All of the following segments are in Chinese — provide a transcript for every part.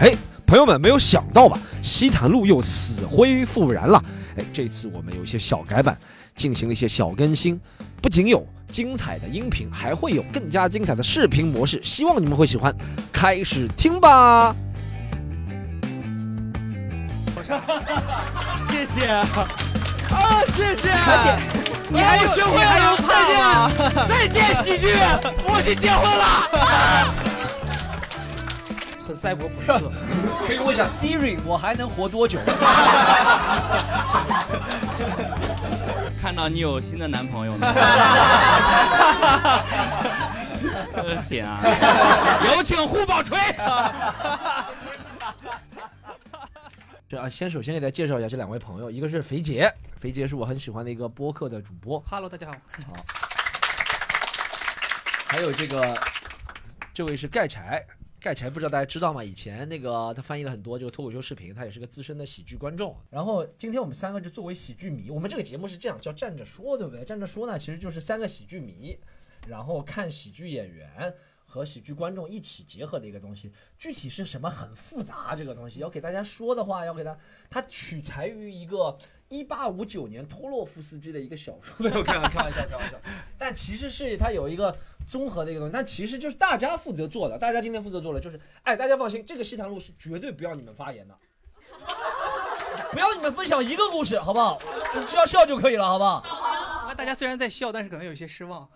哎，朋友们，没有想到吧？西坛路又死灰复燃了。哎，这次我们有一些小改版，进行了一些小更新，不仅有精彩的音频，还会有更加精彩的视频模式，希望你们会喜欢。开始听吧。谢谢啊，谢谢，你还有学会了，再见，再见，喜剧，我去结婚了。很赛博朋克，可以问一下 Siri，我还能活多久？看到你有新的男朋友呢，行啊，有请胡宝锤。这啊，先首先给大家介绍一下这两位朋友，一个是肥杰，肥杰是我很喜欢的一个播客的主播，Hello，大家好。好，还有这个，这位是盖柴，盖柴不知道大家知道吗？以前那个他翻译了很多这个脱口秀视频，他也是个资深的喜剧观众。然后今天我们三个就作为喜剧迷，我们这个节目是这样叫站着说，对不对？站着说呢，其实就是三个喜剧迷，然后看喜剧演员。和喜剧观众一起结合的一个东西，具体是什么很复杂。这个东西要给大家说的话，要给他，它取材于一个一八五九年托洛夫斯基的一个小说，没有开玩开玩笑，开玩笑。但其实是它有一个综合的一个东西，但其实就是大家负责做的。大家今天负责做的就是，哎，大家放心，这个西坛路是绝对不要你们发言的，不要你们分享一个故事，好不好？你只要笑就可以了，好不好？那大家虽然在笑，但是可能有些失望。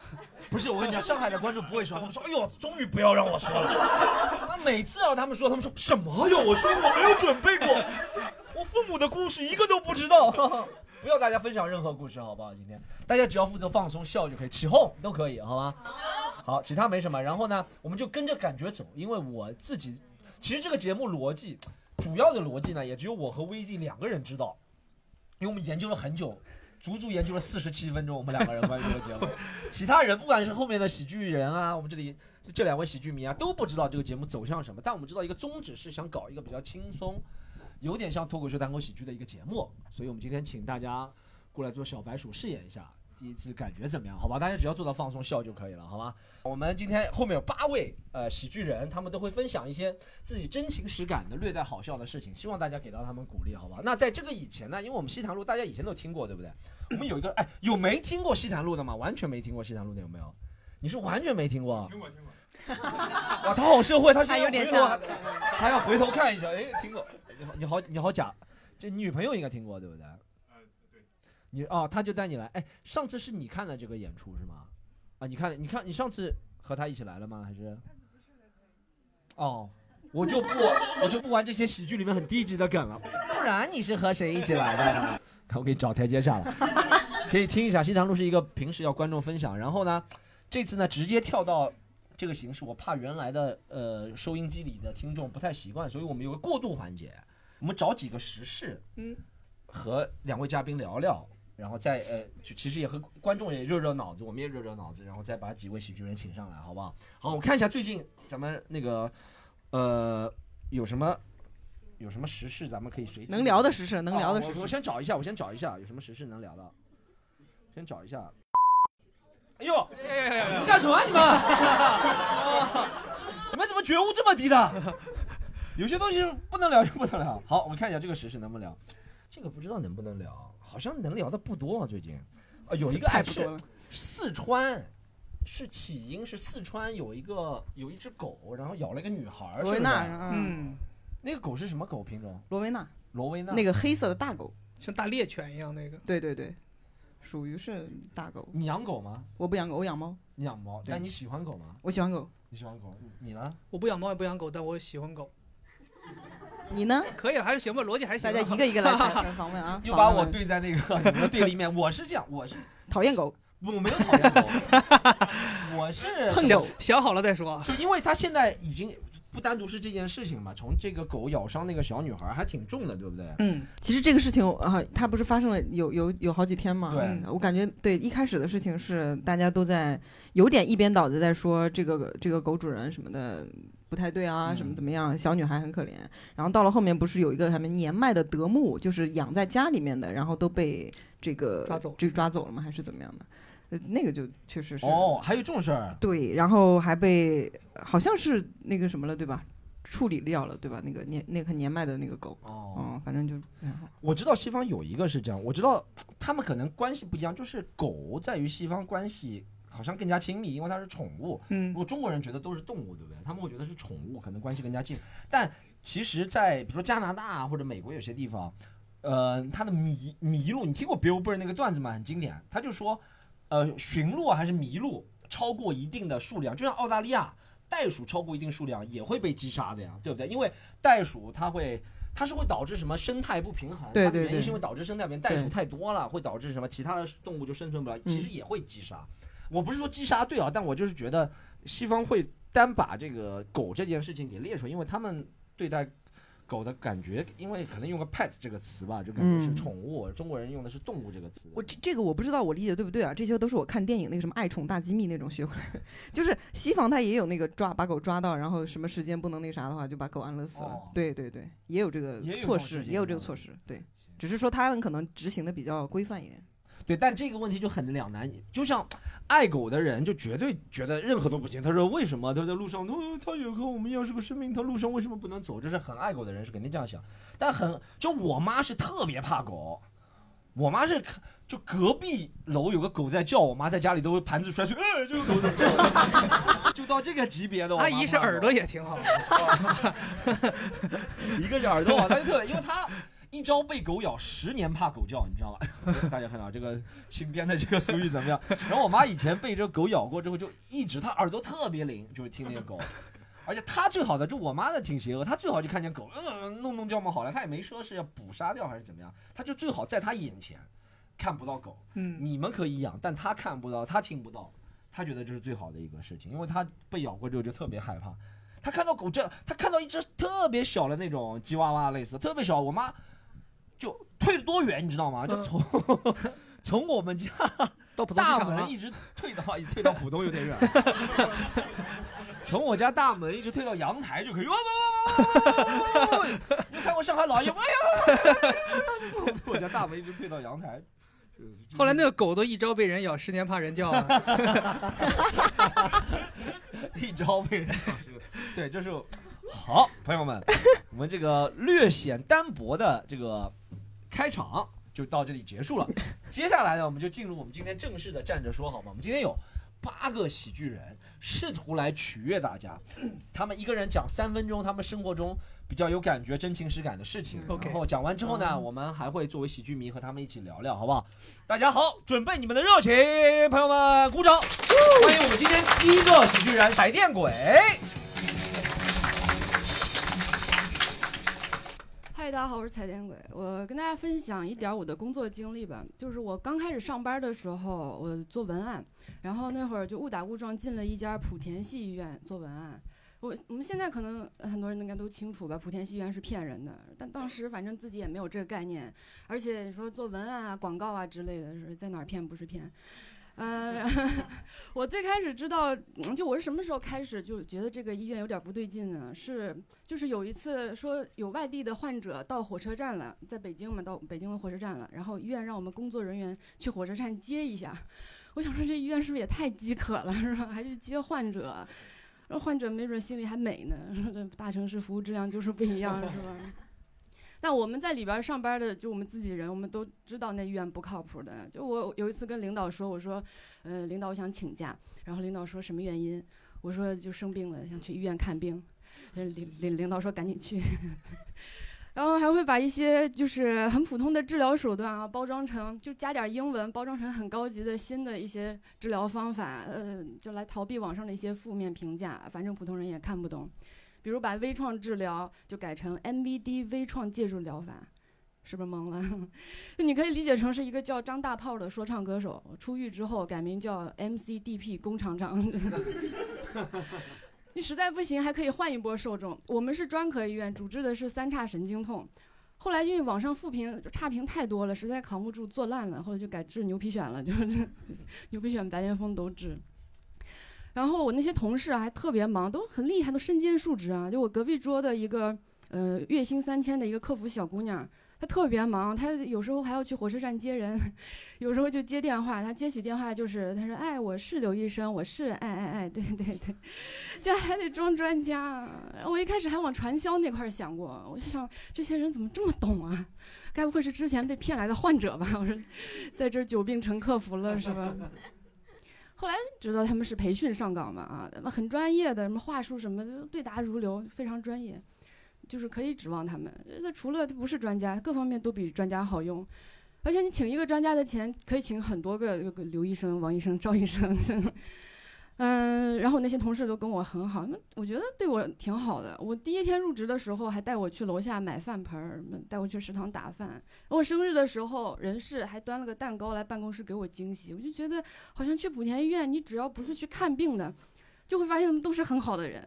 不是，我跟你讲，上海的观众不会说，他们说，哎呦，终于不要让我说了。那每次让他们说，他们说什么呀？我说我没有准备过，我父母的故事一个都不知道。不要大家分享任何故事，好不好？今天大家只要负责放松笑就可以，起哄都可以，好吗？好，其他没什么。然后呢，我们就跟着感觉走，因为我自己其实这个节目逻辑，主要的逻辑呢，也只有我和 VZ 两个人知道，因为我们研究了很久。足足研究了四十七分钟，我们两个人关于这个节目，其他人不管是后面的喜剧人啊，我们这里这两位喜剧迷啊，都不知道这个节目走向什么。但我们知道一个宗旨是想搞一个比较轻松，有点像脱口秀、单口喜剧的一个节目。所以我们今天请大家过来做小白鼠试演一下，第一次感觉怎么样？好吧，大家只要做到放松笑就可以了，好吧？我们今天后面有八位呃喜剧人，他们都会分享一些自己真情实感的、略带好笑的事情，希望大家给到他们鼓励，好吧？那在这个以前呢，因为我们西塘路大家以前都听过，对不对？我们有一个哎，有没听过西坛路的吗？完全没听过西坛路的有没有？你是完全没听过？听过听过。哇，他好社会，他现在有点像，还要回头看一下。哎，听过，你好，你好，你好假，这女朋友应该听过对不对？呃，对。你哦，他就带你来。哎，上次是你看的这个演出是吗？啊，你看，你看，你上次和他一起来了吗？还是？哦，我就不，我就不玩这些喜剧里面很低级的梗了。不然你是和谁一起来的呢？看我给你找台阶下了，可以听一下。西塘路是一个平时要观众分享，然后呢，这次呢直接跳到这个形式，我怕原来的呃收音机里的听众不太习惯，所以我们有个过渡环节，我们找几个时事，嗯，和两位嘉宾聊聊，然后再呃，就其实也和观众也热热脑子，我们也热热脑子，然后再把几位喜剧人请上来，好不好？好，我看一下最近咱们那个呃有什么有什么时事，咱们可以随机能聊的时事，能聊的哦我我。先找一下，我先找一下有什么时事能聊的，先找一下。哎呦，你们干什么啊你们？你们怎么觉悟这么低的？有些东西不能聊就不能聊。好，我们看一下这个时事能不能聊。这个不知道能不能聊，好像能聊的不多啊。最近，啊，有一个哎是四川，是起因是四川有一个有一只狗，然后咬了一个女孩儿，罗威纳，嗯，那个狗是什么狗品种？罗威纳罗威纳。那个黑色的大狗，像大猎犬一样那个。对对对，属于是大狗。你养狗吗？我不养狗，我养猫，你养猫，对但你喜欢狗吗？我喜欢狗。你喜欢狗，你呢？我不养猫也不养狗，但我喜欢狗。你呢？可以，还是行吧，逻辑还行。大家一个一个来 采访问啊。又把我对在那个你们对立面。我是这样，我是讨厌狗，我没有讨厌狗，我是恨狗。想好了再说啊。就因为他现在已经不单独是这件事情嘛，从这个狗咬伤那个小女孩还挺重的，对不对？嗯，其实这个事情啊，它不是发生了有有有好几天嘛？对嗯我感觉对一开始的事情是大家都在有点一边倒的在说这个这个狗主人什么的不太对啊，嗯什么怎么样，小女孩很可怜。然后到了后面不是有一个他们年迈的德牧，就是养在家里面的，然后都被这个抓走这个抓走了吗？还是怎么样的？呃那个就确实是哦，还有这种事儿，对，然后还被好像是那个什么了，对吧？处理掉了，对吧？那个年那个很年迈的那个狗，哦，嗯，反正就。我知道西方有一个是这样，我知道他们可能关系不一样，就是狗在于西方关系好像更加亲密，因为它是宠物。嗯如果中国人觉得都是动物，对不对？他们会觉得是宠物，可能关系更加近。但其实，在比如说加拿大啊或者美国有些地方，呃，它的麋麋鹿，你听过 Bill Burr 那个段子吗？很经典，他就说，呃，驯鹿还是麋鹿超过一定的数量，就像澳大利亚袋鼠超过一定数量也会被击杀的呀，对不对？因为袋鼠它会。它是会导致什么生态不平衡？它的对对对原因是因为导致生态不平衡，袋鼠太多了，会导致什么？其他的动物就生存不了，嗯其实也会击杀。我不是说击杀对啊，但我就是觉得西方会单把这个狗这件事情给列出来，因为他们对待狗的感觉，因为可能用个 pet 这个词吧，就感觉是嗯宠物，中国人用的是动物这个词。我这这个我不知道我理解对不对啊？这些都是我看电影那个什么《爱宠大机密》那种学回来，就是西方它也有那个抓把狗抓到，然后什么时间不能那啥的话，就把狗安乐死了。哦对对对，也有这个措施，也有这个嗯措施。对，只是说他们可能执行的比较规范一点。对，但这个问题就很两难。就像爱狗的人，就绝对觉得任何都不行。他说为什么他在路上，他他也和我们一样是个生命，他路上为什么不能走？这是很爱狗的人是肯定这样想。但很就我妈是特别怕狗，我妈是就隔壁楼有个狗在叫，我妈在家里都会盘子摔碎，哎，这个狗怎么叫，就到这个级别的。阿姨是耳朵也挺好的，一个是耳朵，他就特别，因为他一朝被狗咬，十年怕狗叫，你知道吗？大家看到这个新编的这个俗语怎么样？然后我妈以前被这个狗咬过之后，就一直她耳朵特别灵，就是听那个狗。而且她最好的，就我妈的挺邪恶，她最好就看见狗，嗯，弄弄叫嘛好了，她也没说是要捕杀掉还是怎么样，她就最好在她眼前看不到狗，嗯，你们可以养，但她看不到，她听不到，她觉得这是最好的一个事情，因为她被咬过之后就特别害怕。她看到狗这，她看到一只特别小的那种吉娃娃类似，特别小，我妈就退了多远，你知道吗？就从、从我们家大门一直退到退到浦东有点远，从我家大门一直退到阳台就可以。哇哇哇哇哇哇哇！你看过上海老爷吗？哎呀，从我家大门一直退到阳台。后来那个狗都一朝被人咬，十年怕人叫啊。一朝被人咬对，就是好朋友们，我们这个略显单薄的这个开场就到这里结束了。接下来呢，我们就进入我们今天正式的站着说，好吗？我们今天有八个喜剧人试图来取悦大家，他们一个人讲三分钟，他们生活中比较有感觉、真情实感的事情。OK 然后讲完之后呢，我们还会作为喜剧迷和他们一起聊聊，好不好？大家好，准备你们的热情，朋友们，鼓掌！欢迎我们今天第一个喜剧人闪电鬼。嗨，大家好，我是彩电鬼。我跟大家分享一点我的工作经历吧。就是我刚开始上班的时候，我做文案，然后那会儿就误打误撞进了一家莆田系医院做文案。我我们现在可能很多人应该都清楚吧，莆田系医院是骗人的，但当时反正自己也没有这个概念，而且你说做文案啊、广告啊之类的，是在哪儿骗不是骗。嗯，我最开始知道，就我是什么时候开始就觉得这个医院有点不对劲呢？是就是有一次说有外地的患者到火车站了，在北京嘛，到北京的火车站了，然后医院让我们工作人员去火车站接一下。我想说这医院是不是也太饥渴了，是吧？还去接患者，然后患者没准心里还美呢，这大城市服务质量就是不一样，是吧？但我们在里边上班的，就我们自己人，我们都知道那医院不靠谱的。就我有一次跟领导说，我说，呃，领导我想请假，然后领导说什么原因？我说就生病了，想去医院看病。领领领导说赶紧去，然后还会把一些就是很普通的治疗手段啊，包装成就加点英文，包装成很高级的新的一些治疗方法，呃，就来逃避网上的一些负面评价，反正普通人也看不懂。比如把微创治疗就改成 MBD 微创介入疗法，是不是懵了？你可以理解成是一个叫张大炮的说唱歌手，出狱之后改名叫 MCDP 工厂长。你实在不行，还可以换一波受众。我们是专科医院，主治的是三叉神经痛。后来因为网上负评差评太多了，实在扛不住，做烂了，后来就改治牛皮癣了，就是 牛皮癣、白癜风都治。然后我那些同事还特别忙，都很厉害，都身兼数职啊。就我隔壁桌的一个呃月薪三千的一个客服小姑娘，她特别忙，她有时候还要去火车站接人，有时候就接电话。她接起电话就是她说：“哎，我是刘医生，我是哎哎哎，对对对，就还得装专家。”我一开始还往传销那块儿想过，我就想这些人怎么这么懂啊？该不会是之前被骗来的患者吧？我说，在这儿久病成客服了是吧？后来知道他们是培训上岗嘛啊，他们很专业的，什么话术什么的对答如流，非常专业，就是可以指望他们。那除了他不是专家，各方面都比专家好用。而且你请一个专家的钱，可以请很多个刘医生、王医生、赵医生。嗯，然后那些同事都跟我很好，那我觉得对我挺好的。我第一天入职的时候，还带我去楼下买饭盆儿，带我去食堂打饭。我生日的时候，人事还端了个蛋糕来办公室给我惊喜。我就觉得，好像去莆田医院，你只要不是去看病的，就会发现都是很好的人，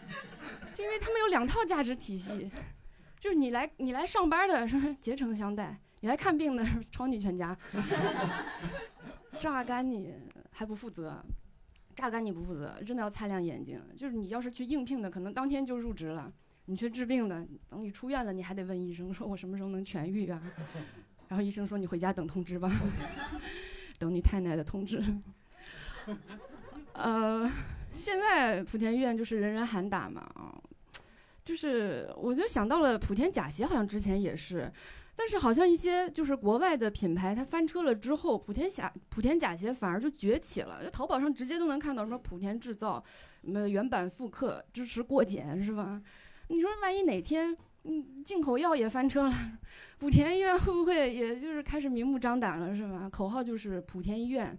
就因为他们有两套价值体系，就是你来你来上班的是竭诚相待，你来看病的超你全家，榨干你还不负责。榨干你不负责，真的要擦亮眼睛。就是你要是去应聘的，可能当天就入职了；你去治病的，等你出院了，你还得问医生说：“我什么时候能痊愈啊？” 然后医生说：“你回家等通知吧，等你太奶的通知。”呃，现在莆田医院就是人人喊打嘛啊，就是我就想到了莆田假鞋，好像之前也是。但是好像一些就是国外的品牌，它翻车了之后，莆田假莆田假鞋反而就崛起了。就淘宝上直接都能看到什么莆田制造，什么原版复刻，支持过检，是吧？你说万一哪天，嗯，进口药也翻车了，莆田医院会不会也就是开始明目张胆了，是吧？口号就是莆田医院，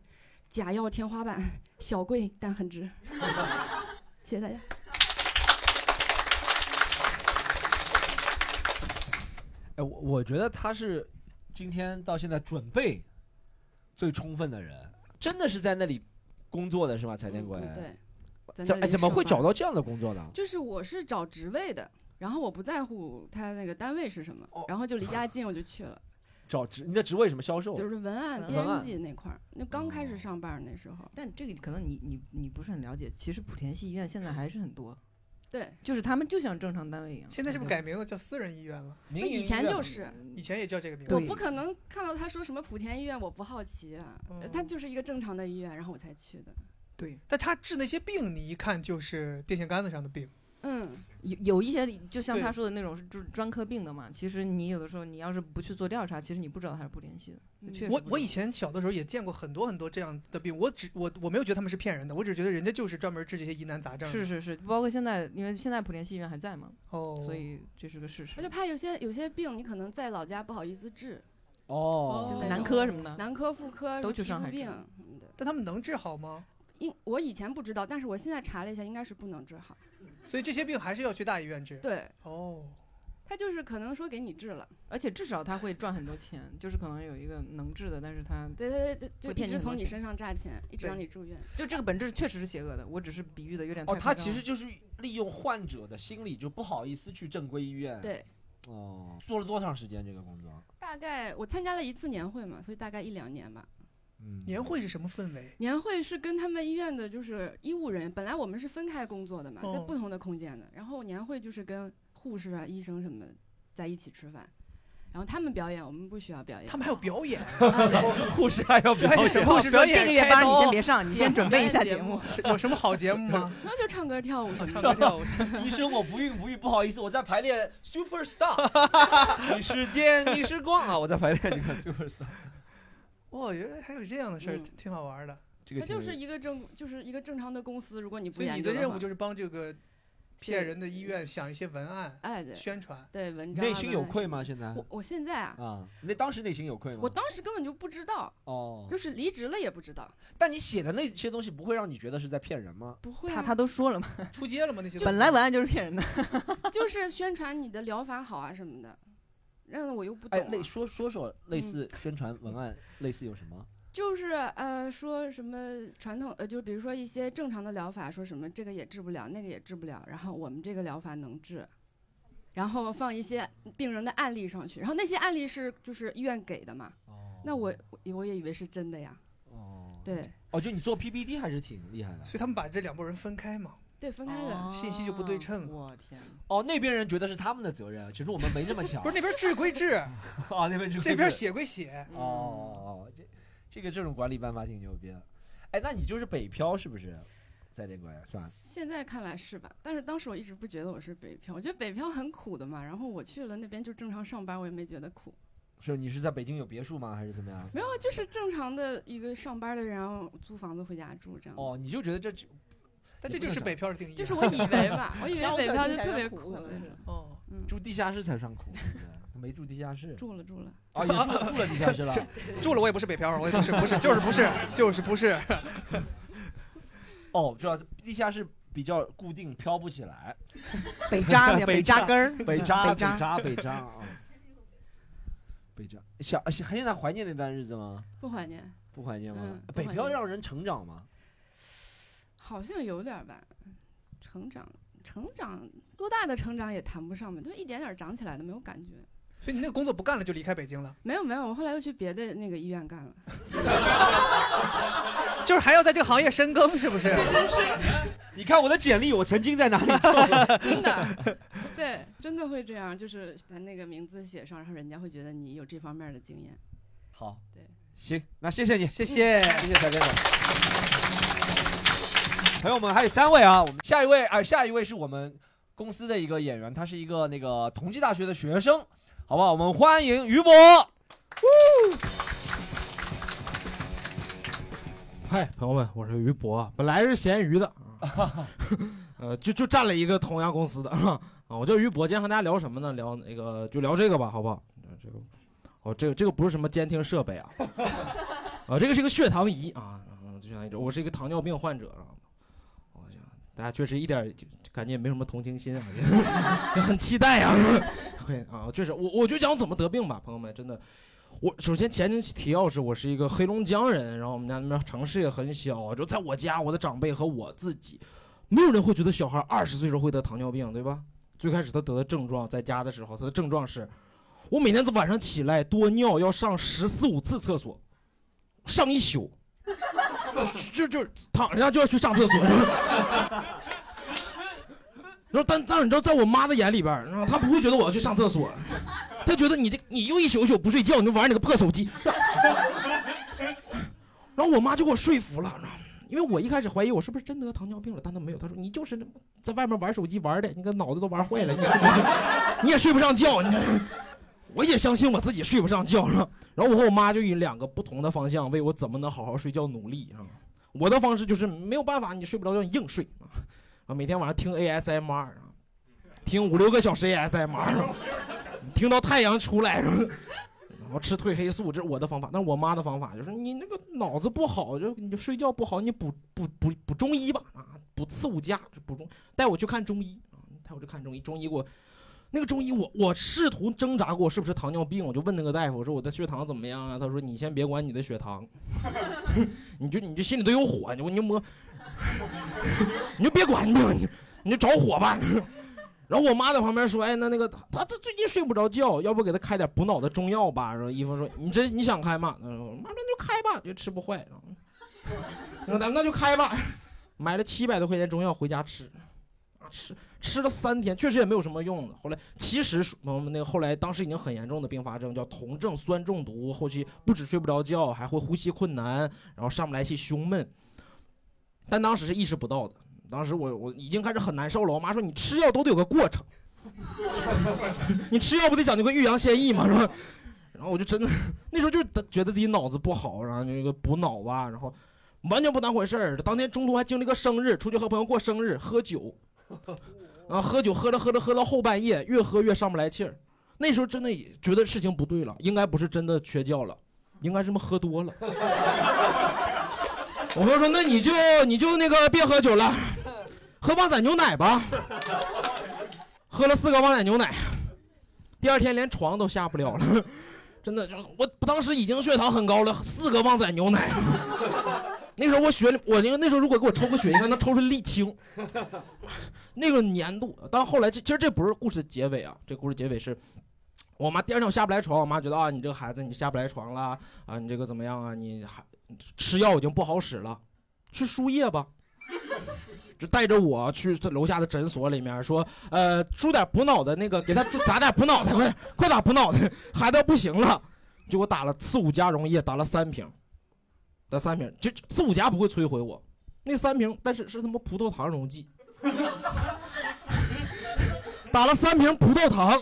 假药天花板，小贵但很值。谢谢大家。哎，我我觉得他是今天到现在准备最充分的人，真的是在那里工作的是吗？彩电鬼？对，怎哎怎么会找到这样的工作呢？就是我是找职位的，然后我不在乎他那个单位是什么，然后就离家近我就去了。找职你的职位什么销售？就是文案编辑那块儿，那刚开始上班那时候。但这个可能你你你不是很了解，其实莆田系医院现在还是很多。对，就是他们就像正常单位一样。现在是不是改名了，叫私人医院了？以前就是，以前也叫这个名字。我不可能看到他说什么莆田医院，我不好奇啊。他就是一个正常的医院，然后我才去的。对，但他治那些病，你一看就是电线杆子上的病。嗯，有有一些就像他说的那种是就是专科病的嘛。其实你有的时候你要是不去做调查，其实你不知道他是不联系的。确实，我我以前小的时候也见过很多很多这样的病，我只我我没有觉得他们是骗人的，我只觉得人家就是专门治这些疑难杂症。是是是，包括现在，因为现在莆田系医院还在嘛，哦，所以这是个事实。我就怕有些有些病你可能在老家不好意思治，哦，男科什么的，男科妇科都去上海病但他们能治好吗？应我以前不知道，但是我现在查了一下，应该是不能治好。所以这些病还是要去大医院治。对，哦，他就是可能说给你治了，而且至少他会赚很多钱，就是可能有一个能治的，但是他对对对，就一直从你身上榨钱，一直让你住院。就这个本质确实是邪恶的，我只是比喻的有点哦，他其实就是利用患者的心理，就不好意思去正规医院。对，哦，做了多长时间这个工作？大概我参加了一次年会嘛，所以大概一两年吧。年会是什么氛围？年会是跟他们医院的，就是医务人员。本来我们是分开工作的嘛，在不同的空间的。然后年会就是跟护士啊、医生什么在一起吃饭，然后他们表演，我们不需要表演。他们还有表演，护士还要表演。护士说：“ 这个月班你先别上，你先准备一下节目。有什么好节目吗？那就唱歌跳舞，唱歌跳舞。医生，我不孕不育，不好意思，我在排练 Super Star。你是电，你是光啊！我在排练这个 Super Star。哦，原来还有这样的事儿，挺好玩的。它就是一个正，就是一个正常的公司。如果你不所以你的任务就是帮这个骗人的医院想一些文案，哎，对，宣传，对文章。内心有愧吗？现在我我现在啊啊，那当时内心有愧吗？我当时根本就不知道哦，就是离职了也不知道。但你写的那些东西不会让你觉得是在骗人吗？不会，他他都说了嘛，出街了吗？那些本来文案就是骗人的，就是宣传你的疗法好啊什么的。那我又不懂。哎，类说说说类似宣传文案，类似有什么？就是呃，说什么传统呃，就比如说一些正常的疗法，说什么这个也治不了，那个也治不了，然后我们这个疗法能治，然后放一些病人的案例上去，然后那些案例是就是医院给的嘛。哦。那我我也以为是真的呀。哦。对。哦，就你做 PPT 还是挺厉害的。所以他们把这两拨人分开嘛。对，分开的。信息就不对称我天，哦，那边人觉得是他们的责任，其实我们没这么强。不是 那边治归治，啊，那边治这边写归写。哦哦哦，这这个这种管理办法挺牛逼的。哎，那你就是北漂是不是？在那边算了。现在看来是吧？但是当时我一直不觉得我是北漂，我觉得北漂很苦的嘛。然后我去了那边就正常上班，我也没觉得苦。是你是在北京有别墅吗？还是怎么样？没有，就是正常的一个上班的人，然后租房子回家住这样。哦，你就觉得这但这就是北漂的定义。就是我以为吧，我以为北漂就特别苦。哦，嗯，住地下室才算苦，没住地下室。住了住了。啊，也住住了地下室了。住了我也不是北漂，我也不是不是就是不是就是不是。哦，主要地下室比较固定，飘不起来。北扎呢，北扎根儿，北扎北扎北扎北扎啊。北扎想现在怀念那段日子吗？不怀念。不怀念吗嗯？北漂让人成长吗？好像有点吧，成长成长多大的成长也谈不上吧，就一点点长起来的，没有感觉。所以你那个工作不干了就离开北京了，没有没有，我后来又去别的那个医院干了。就是还要在这个行业深耕，是不是？是是，你看我的简历，我曾经在哪里做？真的，对，真的会这样，就是把那个名字写上，然后人家会觉得你有这方面的经验。好，对，行，那谢谢你，谢谢，谢谢彩电的。朋友们，还有三位啊，我们下一位啊、下一位是我们公司的一个演员，他是一个那个同济大学的学生，好不好？我们欢迎于博。嗨，朋友们，我是于博，本来是咸鱼的，啊 呃，就就占了一个同样公司的啊，我叫于博，今天和大家聊什么呢？聊那个就聊这个吧，好不好？呃这个，哦，这个这个不是什么监听设备啊，啊，这个是一个血糖仪啊，嗯，就像一种，我是一个糖尿病患者啊，大家确实一点就感觉也没什么同情心啊，很期待啊，会啊，确实，我我就讲怎么得病吧，朋友们，真的。我首先前提提要是，我是一个黑龙江人，然后我们家那边城市也很小，就在我家，我的长辈和我自己，没有人会觉得小孩二十岁时候会得糖尿病，对吧？最开始他得的症状，在家的时候，他的症状是，我每天早晚上起来多尿要上十四五次厕所，上一宿，就就躺下就要去上厕所。然后但但你知道，在我妈的眼里边，她不会觉得我要去上厕所，她觉得你这你又一宿一宿不睡觉，你就玩你个破手机。然后我妈就给我说服了，因为我一开始怀疑我是不是真得糖尿病了，但她没有，她说你就是在外面玩手机玩的，你个脑子都玩坏了，你也你也睡不上觉，你我也相信我自己睡不上觉了。然后我和我妈就以两个不同的方向为我怎么能好好睡觉努力啊。我的方式就是没有办法，你睡不着觉你硬睡啊，每天晚上听 ASMR 啊，听五六个小时 ASMR，听到太阳出来，然后吃褪黑素，这是我的方法。但是我妈的方法就是你那个脑子不好，就你就睡觉不好，你补补补补中医吧啊，补刺五加，补中带我去看中医啊，带我去看中医，中医给我。那个中医我，我试图挣扎过是不是糖尿病，我就问那个大夫，我说我的血糖怎么样啊？他说你先别管你的血糖，你就你就心里都有火，你就你就摸，你就别管，你就你你就着火吧。然后我妈在旁边说，哎，那那个他他最近睡不着觉，要不给他开点补脑的中药吧？然后医生说，你这你想开吗？他说妈那就开吧，就吃不坏。那咱们那就开吧，买了七百多块钱中药回家吃，啊吃。吃了三天，确实也没有什么用。后来其实我们那个后来当时已经很严重的并发症叫酮症酸中毒，后期不止睡不着觉，还会呼吸困难，然后上不来气，胸闷。但当时是意识不到的，当时我我已经开始很难受了。我妈说你吃药都得有个过程，你吃药不得讲究个欲扬先抑吗？是吧？然后我就真的那时候就觉得自己脑子不好，然后那个补脑吧，然后完全不当回事儿。当天中途还经历个生日，出去和朋友过生日，喝酒。啊，喝酒喝着喝着喝到后半夜，越喝越上不来气儿。那时候真的也觉得事情不对了，应该不是真的缺觉了，应该是么喝多了。我朋友说：“那你就你就那个别喝酒了，喝旺仔牛奶吧。”喝了四个旺仔牛奶，第二天连床都下不了了，真的就我当时已经血糖很高了，四个旺仔牛奶。那时候我血，我那个那时候如果给我抽个血，应该能抽出沥青。那个粘度，但后来这其实这不是故事的结尾啊，这故事结尾是，我妈第二天我下不来床，我妈觉得啊你这个孩子你下不来床了啊你这个怎么样啊你还吃药已经不好使了，去输液吧。就带着我去这楼下的诊所里面说，呃，输点补脑的那个，给他打点补脑的，快快打补脑的，孩子要不行了，就给我打了次五加溶液，打了三瓶，打三瓶，这四五家不会摧毁我，那三瓶，但是是他妈葡萄糖溶剂，打了三瓶葡萄糖，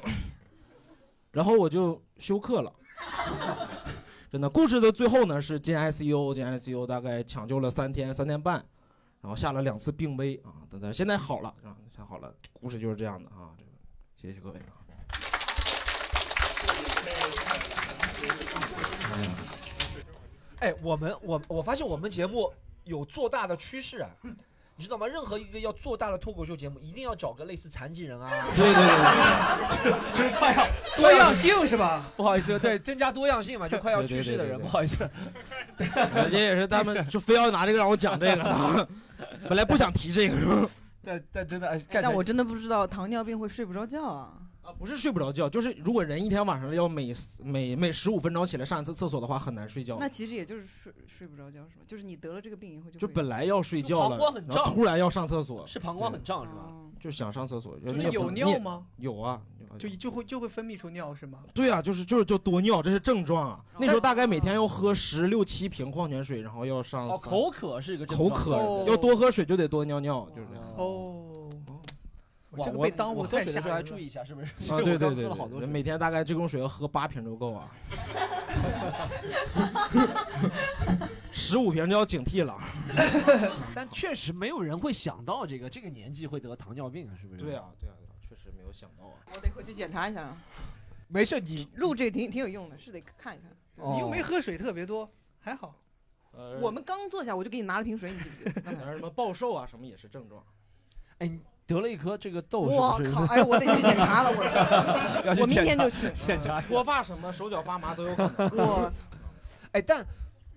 然后我就休克了。真的，故事的最后呢是进 ICU，进 ICU 大概抢救了三天三天半，然后下了两次病危啊，等等，现在好了啊，现在好了，故事就是这样的啊，谢谢各位啊。哎，我们我我发现我们节目有做大的趋势啊，你知道吗？任何一个要做大的脱口秀节目，一定要找个类似残疾人啊，对对对 就是快要多样性是吧？不好意思，对，增加多样性嘛，就快要去世的人，对对对对对不好意思。对，这也是他们就非要拿这个让我讲这个，本来不想提这个。但但真的，哎但我真的不知道糖尿病会睡不着觉啊。啊，不是睡不着觉，就是如果人一天晚上要每每每十五分钟起来上一次厕所的话，很难睡觉。那其实也就是睡睡不着觉是吗？就是你得了这个病以后就就本来要睡觉了，膀胱很胀然后突然要上厕所，是膀胱很胀是吧？哦就想上厕所，就是有尿吗？有啊，就就会就会分泌出尿是吗？对啊，就是就是就多尿，这是症状啊。那时候大概每天要喝十六七瓶矿泉水，然后要上哦，口渴是一个症状口渴哦，要多喝水就得多尿尿，就是这样。哦，哇这个被耽误喝水的时候还太吓人了注意一下，是不是？啊，对对对喝了好多对，每天大概这种水要喝八瓶就够啊，十五瓶就要警惕了。但确实没有人会想到这个这个年纪会得糖尿病啊，是不是？对啊，对啊，对啊，确实没有想到啊。我得回去检查一下啊。没事，你录这挺挺有用的，是得看一看。你又没哦喝水特别多，还好。呃我们刚坐下，我就给你拿了瓶水，你记不记得？什么暴瘦啊，什么也是症状。哎，你得了一颗这个痘，我？靠！哎，我得去检查了，我 我明天就去。检查。脱发什么，手脚发麻都有可能。我操 哎，但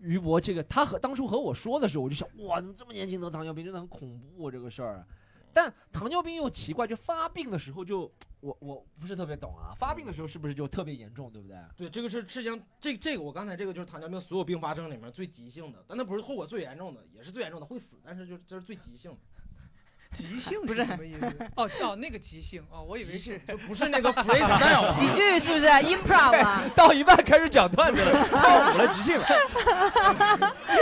于博这个，他和当初和我说的时候，我就想，哇，怎么这么年轻得糖尿病，真的很恐怖、这个事儿。但糖尿病又奇怪，就发病的时候就，我我不是特别懂啊，发病的时候是不是就特别严重，对不对？对，这个是世界上这这个我刚才这个就是糖尿病所有并发症里面最急性的，但那不是后果最严重的，也是最严重的，会死，但是就这是最急性的。急性不是是什么意思？哦叫，那个急性哦，我以为是就不是 那个 freestyle，喜剧是不是 improv 啊？到一半开始讲段子了，到我了，急性了。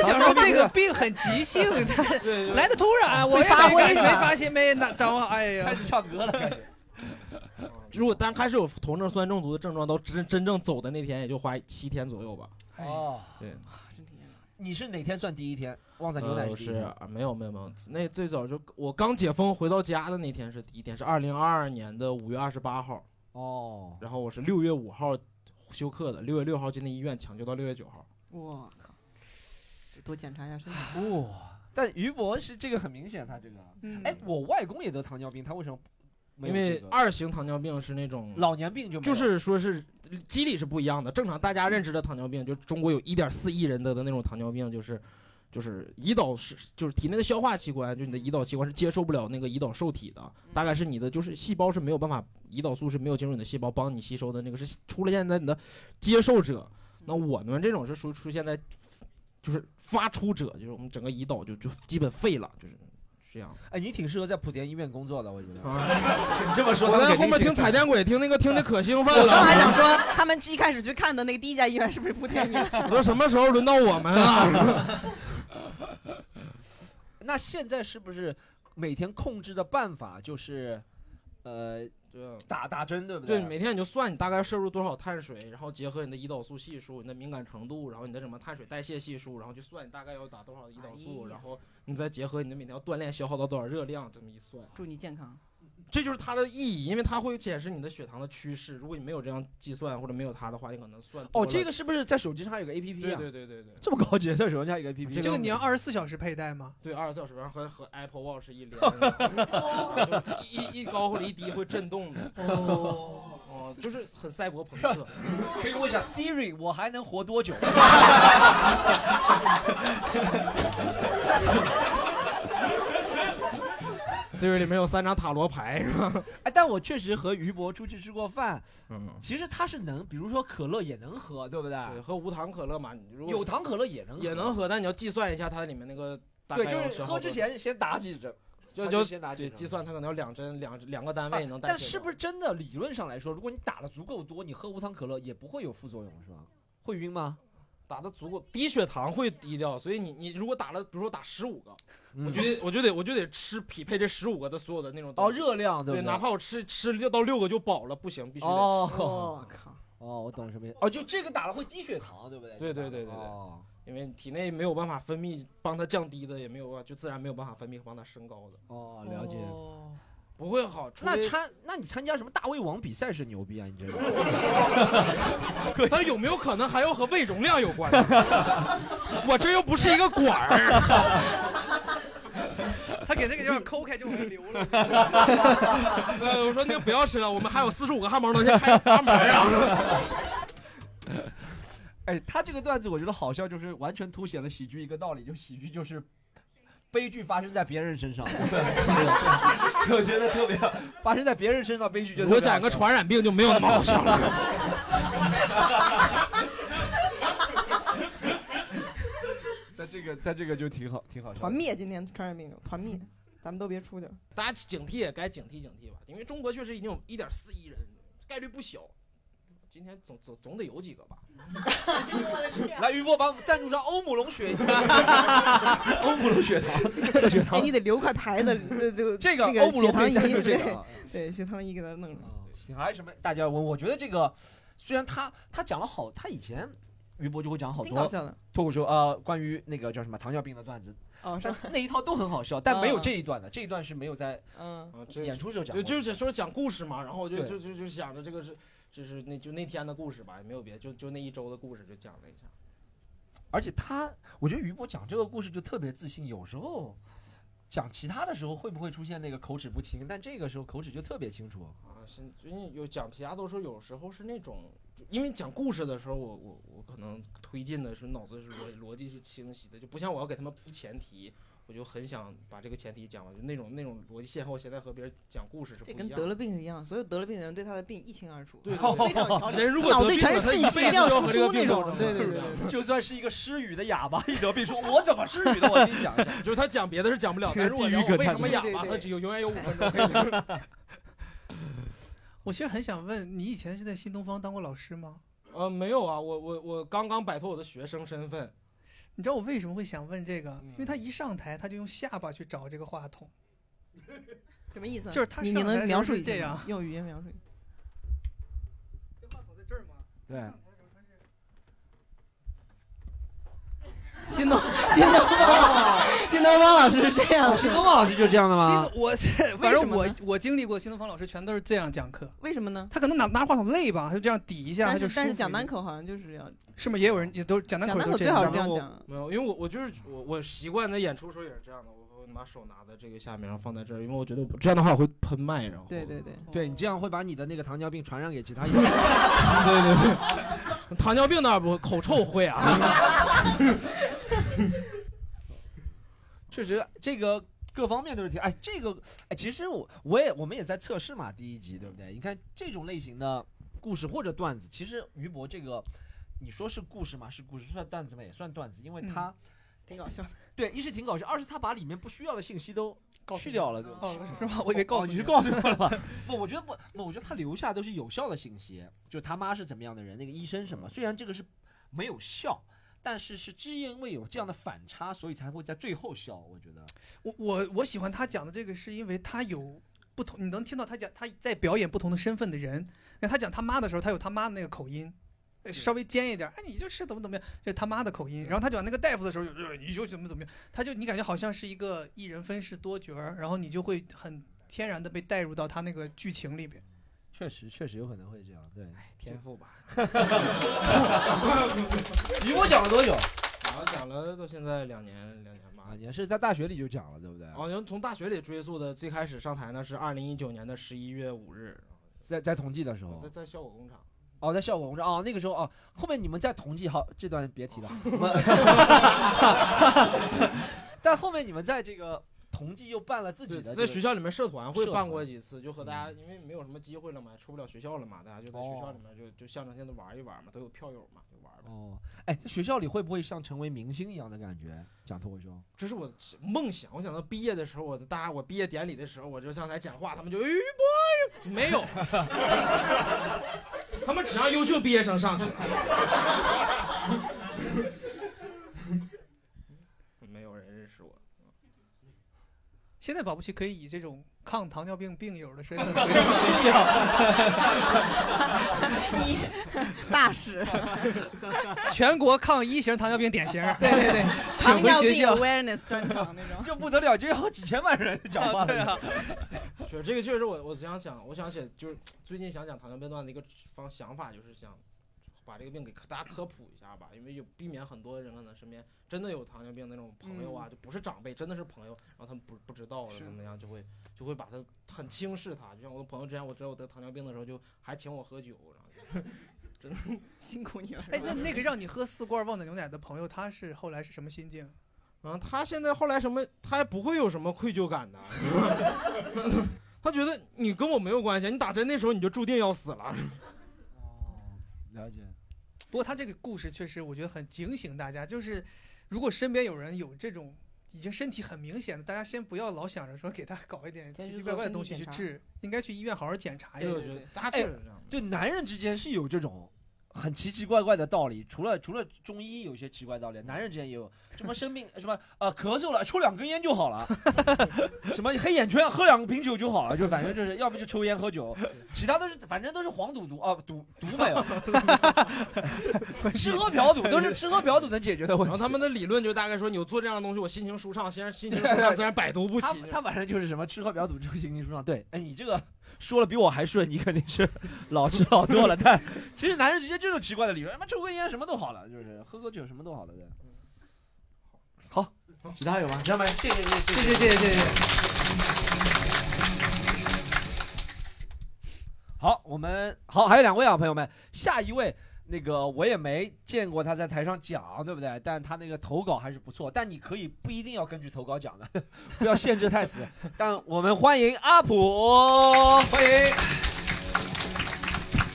想说这个病很急性，它对对来的突然，我也发挥没发现没那掌握，哎呀，开始唱歌了，开始。如果单开始有酮症酸中毒的症状，到真真正走的那天，也就花七天左右吧。哦，对，你是哪天算第一天？旺仔牛奶呃是是第一天。啊，没有没有没有，那最早就我刚解封回到家的那天是第一天，是二零二二年的五月二十八号，哦，然后我是六月五号休克的，六月六号进的医院，抢救到六月九号。我靠！多检查一下身体。哇、但于博是这个很明显，他这个，嗯哎，我外公也得糖尿病，他为什么没因？为二型糖尿病是那种老年病就就是说是机理是不一样的。正常大家认知的糖尿病，就中国有一点四亿人得的那种糖尿病，就是就是胰岛是就是体内的消化器官，就你的胰岛器官是接受不了那个胰岛受体的，大概是你的就是细胞是没有办法，胰岛素是没有进入你的细胞帮你吸收的那个是出现在你的接受者。那我们这种是属于出现在就是发出者，就是我们整个胰岛就就基本废了，就是这样。哎，你挺适合在莆田医院工作的，我觉得。啊，你这么说，我在后面听彩电鬼听那个听的可兴奋了我刚还。想说，他们一开始去看的那个第一家医院是不是莆田医院？我说什么时候轮到我们啊？那现在是不是每天控制的办法就是，呃，打打针，对不对，对？每天你就算你大概摄入多少碳水，然后结合你的胰岛素系数、你的敏感程度，然后你的什么碳水代谢系数，然后去算你大概要打多少胰岛素，哎然后你再结合你的每天要锻炼消耗到多少热量，这么一算，祝你健康。这就是它的意义，因为它会显示你的血糖的趋势。如果你没有这样计算或者没有它的话，你可能算多哦，这个是不是在手机上还有个 A P P 对啊？对对对对这么高级，在手机上有个 A P P。这这个你要二十四小时佩戴吗？对，二十四小时然后和和 Apple Watch 一连 一一高或者一低会震动的，哦哦，就是很赛博朋克。可以问一下 Siri，我还能活多久？Siri 里面有三张塔罗牌是吧？哎，但我确实和于博出去吃过饭，嗯，其实他是能，比如说可乐也能喝，对不对？对，喝无糖可乐嘛，你如果有糖可乐也能喝，也能喝，但你要计算一下它里面那个大概对，就是喝之前先打几针，就就先拿这张计算它可能有两针两两个单位能代谢但是不是真的？理论上来说，如果你打的足够多，你喝无糖可乐也不会有副作用，是吧？会晕吗？打的足够低血糖会低掉，所以你你如果打了，比如说打十五个，嗯我就得我就得我就得吃匹配这十五个的所有的那种哦，东西热量对对，不对？哪怕我吃吃六到六个就饱了，不行，必须得吃。哦，我靠，哦，我懂什么意思。哦，就这个打了会低血糖，对不对？对对对对对哦，因为体内没有办法分泌帮它降低的，也没有办法，就自然没有办法分泌帮它升高的，哦，了解。哦不会好。那参，那你参加什么大胃王比赛是牛逼啊？你这个 但有没有可能还要和胃容量有关？我这又不是一个管儿。他给那个地方抠开就往外流了。呃，我说那个不要吃了，我们还有四十五个汉堡能先开阀门啊。哎，他这个段子我觉得好笑，就是完全凸显了喜剧一个道理，就喜剧就是悲剧发生在别人身上。我觉得特别发生在别人身上，悲剧就如果讲个传染病就没有那么好笑了。但这个但这个就挺好，挺好。团灭今天传染病团灭，咱们都别出去了。大家警惕也该警惕警惕吧，因为中国确实已经有一点四亿人，概率不小。今天总总总得有几个吧？来，于波把我们赞助上欧姆龙血，欧姆龙血糖，血哎，糖你。得留块牌子，这这这个欧姆龙可血糖仪以赞助这对个啊。对血糖仪给他弄上。啊，行，还有什么？大家我我觉得这个虽然他他讲了好，他以前于波就会讲好多脱口秀啊关于那个叫什么糖尿病的段子，哦，但那一套都很好笑，但没有啊这一段的，这一段是没有在嗯，演出时候讲。就是说讲故事嘛，然后我就就就就想着这个是，就是那就那天的故事吧，也没有别，就就那一周的故事就讲了一下。而且他，我觉得于波讲这个故事就特别自信，有时候讲其他的时候会不会出现那个口齿不清，但这个时候口齿就特别清楚。啊，是最近有讲其他都说有时候是那种，因为讲故事的时候，我我我可能推进的是脑子是逻逻辑是清晰的，就不像我要给他们铺前提，我就很想把这个前提讲完，就那种那种逻辑线后，现在和别人讲故事是不一样的。这跟得了病是一样，所有得了病的人对他的病一清二楚，对非常有条理。人如果脑子里全是信息，一定要输出那种。对对对对对。就算是一个失语的哑巴，一得病说：“我怎么失语的？”我给你讲一下。就是他讲别的是讲不了，这个但如果地狱梗太让我为什么多对对对哑巴，他只有永远有五分钟可以讲。我其实很想问，你以前是在新东方当过老师吗？呃，没有啊，我我我刚刚摆脱我的学生身份，你知道我为什么会想问这个？嗯因为他一上台，他就用下巴去找这个话筒。什么意思？就是他你你能上台的时候描述一下是这样用语音描述一下。这话筒在这儿吗？对，新东新东方，新东方老师是这样的，新东方老师就这样的吗？我反正我我经历过新东方老师全都是这样讲课。为什么呢？他可能拿拿话筒累吧，他就这样抵一下，他但就但是讲单口好像就是要是吗？也有人也都讲单讲口都这样单口最好是讲这样讲。没有，因为我我就是我我习惯在演出的时候也是这样的，我会把手拿在这个下面，然后放在这儿，因为我觉得这样的话我会喷麦，然后对对对，对你这样会把你的那个糖尿病传染给其他人。对对对，糖尿病那不口臭会啊，确实，这个各方面都是挺哎，这个哎，其实我我也我们也在测试嘛，第一集对不对？你看这种类型的故事或者段子，其实于博这个，你说是故事嘛，是故事，算段子嘛，也算段子，因为他、挺搞笑的。对一是挺搞笑，二是他把里面不需要的信息都告诉你去掉了，对吧？哦，是吗？我以为告诉哦你是告诉我了吧？不，我觉得不，不，我觉得他留下都是有效的信息，就他妈是怎么样的人，那个医生什么，虽然这个是没有效，但是是只因为有这样的反差，所以才会在最后笑。我觉得，我我我喜欢他讲的这个，是因为他有不同，你能听到他讲他在表演不同的身份的人。那他讲他妈的时候，他有他妈的那个口音，呃稍微尖一点，哎，你就是怎么怎么样，就是他妈的口音。然后他讲那个大夫的时候，呃你就怎么怎么样，他就你感觉好像是一个一人分饰多角儿，然后你就会很天然的被带入到他那个剧情里边。确实确实有可能会这样。对，天赋吧。一共讲了多久？好像讲了到现在两年两年吧啊，。你是在大学里就讲了，对不对？好像从大学里追溯的，最开始上台呢是二零一九年的十一月五日，在在同济的时候在，在效果工厂。哦，在效果工厂，哦，那个时候哦，后面你们在同济，好，这段别提了。但后面你们在这个同济又办了自己的在学校里面社团会办过几次，就和大家因为没有什么机会了嘛，出不了学校了嘛，大家就在学校里面就就象征性的玩一玩嘛，都有票友嘛，就玩呗。哦，哎，在学校里会不会像成为明星一样的感觉？讲脱口秀，这是我的梦想。我想到毕业的时候，我大家我毕业典礼的时候，我就上台讲话，他们就哎不没有，他们只让优秀毕业生上去。没有人认识我。现在保不齐可以以这种抗糖尿病病友的身份 回到学校。你 大使，全国抗一型糖尿病典型。对对对，请糖尿病回学校。awareness 专场那种。这不得了，这好几千万人讲话对啊，是这个确实我我想讲，我想写就是最近想讲糖尿病段的一个方想法，就是想把这个病给大家科普一下吧，因为有避免很多人可能身边真的有糖尿病那种朋友啊，就不是长辈，真的是朋友，然后他们不不知道了怎么样，就会就会把他很轻视他，就像我的朋友之前我知道我得糖尿病的时候，就还请我喝酒，然后就 辛苦你了。哎，那那个让你喝四罐旺仔牛奶的朋友，他是后来是什么心境？嗯，他现在后来什么，他还不会有什么愧疚感的，他觉得你跟我没有关系，你打针那时候你就注定要死了。哦，了解。不过他这个故事确实，我觉得很警醒大家，就是如果身边有人有这种已经身体很明显的，大家先不要老想着说给他搞一点奇奇怪怪的东西去治，应该去医院好好检查一下。对对对大家确实这样。对，男人之间是有这种很奇奇怪怪的道理，除了除了中医有些奇怪道理，男人之间也有什么生病什么呃咳嗽了，抽两根烟就好了，什么黑眼圈喝两瓶酒就好了，就反正就是要不就抽烟喝酒，其他都是反正都是黄赌毒啊赌毒没有，吃喝嫖赌都是吃喝嫖赌能解决的问题。然后他们的理论就大概说，你有做这样的东西，我心情舒畅，先心情舒畅，自然百毒不侵。他反正就是什么吃喝嫖赌，这个心情舒畅。对，哎，你这个说了比我还顺，你肯定是 老吃老做了。但其实男人之间就是奇怪的理由，他妈抽根烟什么都好了，就是喝喝酒什么都好了。对，好，其他还有吗？其他没？谢谢谢谢谢谢谢谢谢谢。好，我们好，还有两位啊，朋友们，下一位。那个我也没见过他在台上讲，对不对？但他那个投稿还是不错。但你可以不一定要根据投稿讲的，不要限制太死。但我们欢迎阿普，欢迎。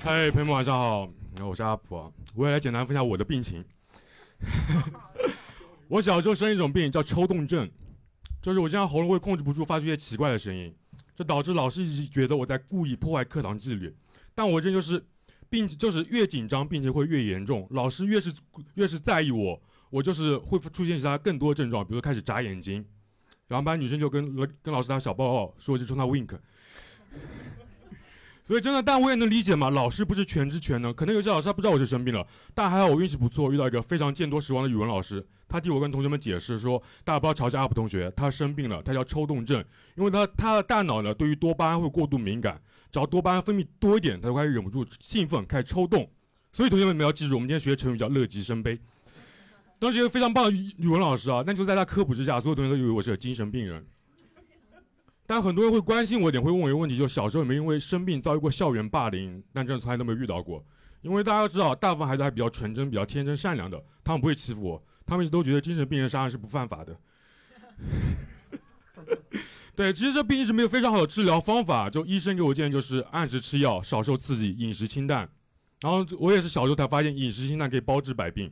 嗨，朋友们晚上好，我是阿普，我也来简单分享我的病情。我小时候生一种病叫抽动症，就是我经常喉咙会控制不住发出一些奇怪的声音，这导致老师一直觉得我在故意破坏课堂纪律。但我这就是并，就是越紧张并且会越严重，老师越是越是在意我，我就是会出现其他更多症状，比如开始眨眼睛，然后班女生就跟跟老师打小报告，说我就冲他 wink。所以真的，但我也能理解嘛，老师不是全知全能，可能有些老师他不知道我是生病了，但还好我运气不错，遇到一个非常见多识广的语文老师，他替我跟同学们解释说，大家不要嘲笑阿普同学，他生病了，他叫抽动症，因为他他的大脑呢对于多巴胺会过度敏感，只要多巴胺分泌多一点，他就开始忍不住兴奋，开始抽动。所以同学们你们要记住，我们今天学的成语叫乐极生悲。当时一个非常棒的语文老师啊，但就在他科普之下，所有同学都以为我是个精神病人。但很多人会关心我一点，会问我一个问题，就是小时候有没有因为生病遭遇过校园霸凌？但真的从来都没有遇到过，因为大家都知道，大部分孩子还比较纯真、比较天真、善良的，他们不会欺负我，他们一直都觉得精神病人杀人是不犯法的。对，其实这病一直没有非常好的治疗方法，就医生给我建议就是按时吃药，少受刺激，饮食清淡。然后我也是小时候才发现饮食清淡可以包治百病。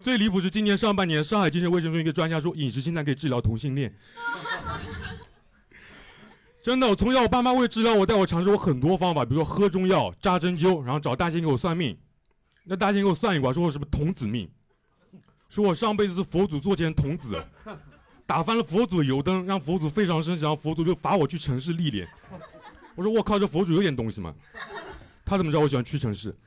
最离谱是今年上半年，上海精神卫生中心一个专家说饮食清淡可以治疗同性恋。真的，我从小我爸妈为了治疗我，带我尝试过很多方法，比如说喝中药、扎针灸，然后找大仙给我算命。那大仙给我算一卦，说我是不是童子命，说我上辈子是佛祖座前童子，打翻了佛祖的油灯，让佛祖非常生气，然后佛祖就罚我去城市历练。我说我靠，这佛祖有点东西嘛？他怎么知道我喜欢屈臣氏？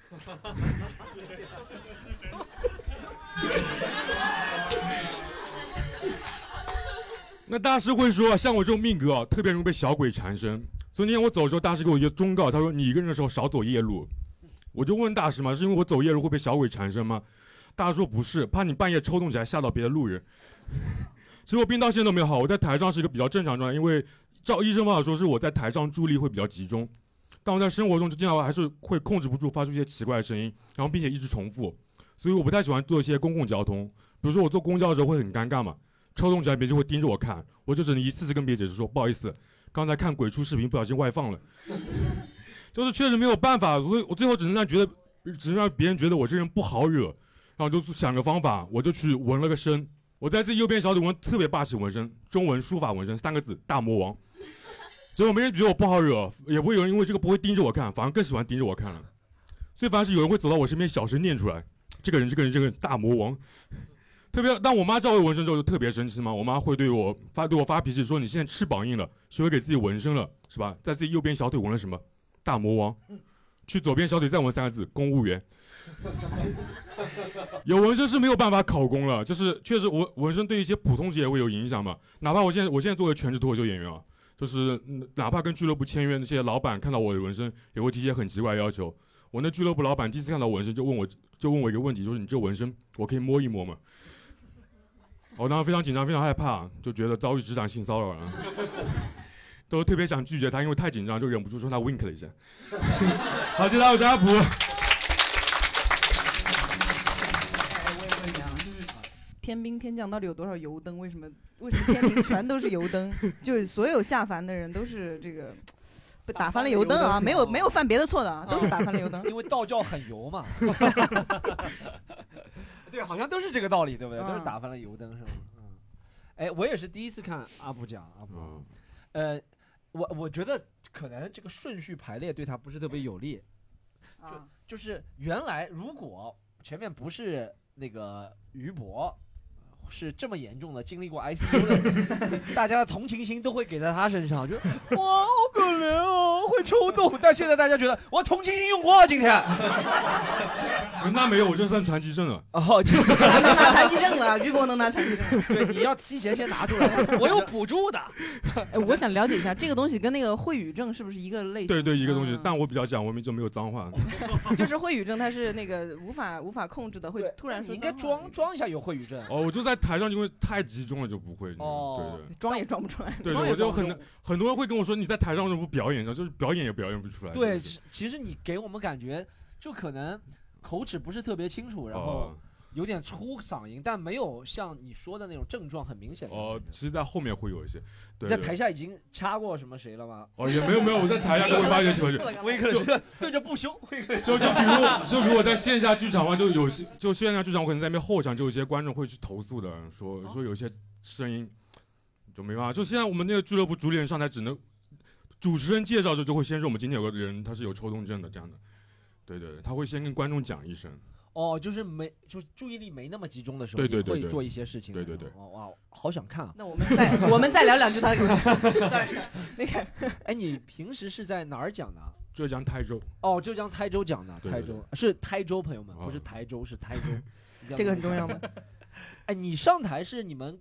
那大师会说，像我这种命格，特别容易被小鬼缠身。所以那天我走的时候，大师给我一个忠告，他说：“你一个人的时候少走夜路。”我就问大师嘛，是因为我走夜路会被小鬼缠身吗？大师说不是，怕你半夜抽动起来吓到别的路人。其实我病到现在都没有好，我在台上是一个比较正常状态，因为照医生方法说是我在台上注意力会比较集中，但我在生活中就经常还是会控制不住发出一些奇怪的声音，然后并且一直重复，所以我不太喜欢坐一些公共交通，比如说我坐公交的时候会很尴尬嘛。抽动起来，别人就会盯着我看，我就只能一次次跟别人解释说不好意思，刚才看鬼畜视频不小心外放了，就是确实没有办法，所以我最后只能让觉得，只能让别人觉得我这人不好惹，然后就想个方法，我就去纹了个身，我在自己右边小腿纹特别霸气纹身，中文书法纹身三个字大魔王，结果没人觉得我不好惹，也不会有人因为这个不会盯着我看，反而更喜欢盯着我看了，所以反而是有人会走到我身边小声念出来，这个人这个人这个人大魔王。特别，当我妈知道我纹身之后，就特别生气嘛。我妈会对我发对我发脾气，说你现在翅膀硬了，学会给自己纹身了，是吧？在自己右边小腿纹了什么？大魔王。去左边小腿再纹三个字：公务员。有纹身是没有办法考公了，就是确实纹纹身对一些普通职业会有影响嘛。哪怕我现在我现在作为全职脱口秀演员啊，就是哪怕跟俱乐部签约那些老板看到我的纹身，也会提一些很奇怪的要求。我那俱乐部老板第一次看到纹身就问我，就问我一个问题，就是你这纹身我可以摸一摸吗？我当时非常紧张，非常害怕，就觉得遭遇职场性骚扰了，都特别想拒绝他，因为太紧张，就忍不住冲他 wink 了一下。好，接下来，我是阿普。我也问你啊，就是天兵天将到底有多少油灯？为什么为什么天庭全都是油灯？就所有下凡的人都是这个被打翻了油灯啊，没有没有犯别的错的啊，都是打翻了油灯。因为道教很油嘛。对，好像都是这个道理，对不对？都是打翻了油灯，是吗？嗯。哎，我也是第一次看阿布讲阿布，嗯，呃，我我觉得可能这个顺序排列对他不是特别有利，啊，就是原来如果前面不是那个于博。是这么严重的，经历过 ICU 的，大家的同情心都会给在他身上，就哇好可怜哦，会抽动。但现在大家觉得我同情心用光了，今天。那没有，我就算残疾证了。哦，就是 能拿残疾证了，于博能拿残疾证。对，你要提前先拿出来。我有补助的。哎，我想了解一下，这个东西跟那个秽语症是不是一个类型？对对，一个东西嗯，但我比较讲文明，就没有脏话。就是秽语症，它是那个无法无法控制的，会突然说你应该装装一下有秽语症。哦，我就在台上，因为太集中了就不会。哦对装也装不出来。对我就很很多人会跟我说，你在台上为什么不表演一下？就是表演也表演不出来。对，其其实你给我们感觉就可能口齿不是特别清楚，然后哦有点粗嗓音，但没有像你说的那种症状很明显的。哦，其实，在后面会有一些。对你在台下已经掐过什么谁了吗？哦，也没有没有，我在台下就会发现什么。威克是对着不凶，威克就就比如就比如我在线下剧场嘛，就有些就线下剧场，我可能在那边后场，就有些观众会去投诉的，说哦说有些声音就没办法。就现在我们那个俱乐部主理人上台，只能主持人介绍时就会先说我们今天有个人他是有抽动症的这样的，对对，他会先跟观众讲一声。哦，就是没就是注意力没那么集中的时候，对对对会做一些事情。对对对哦哇，好想看啊！那我们再 我们再聊两句他。Sorry，那个哎，你平时是在哪儿讲的啊？浙江台州，哦，浙江台州讲的，对对台州是台州，朋友们，哦不是台州，是台州。这个很重要吗？哎，你上台是你们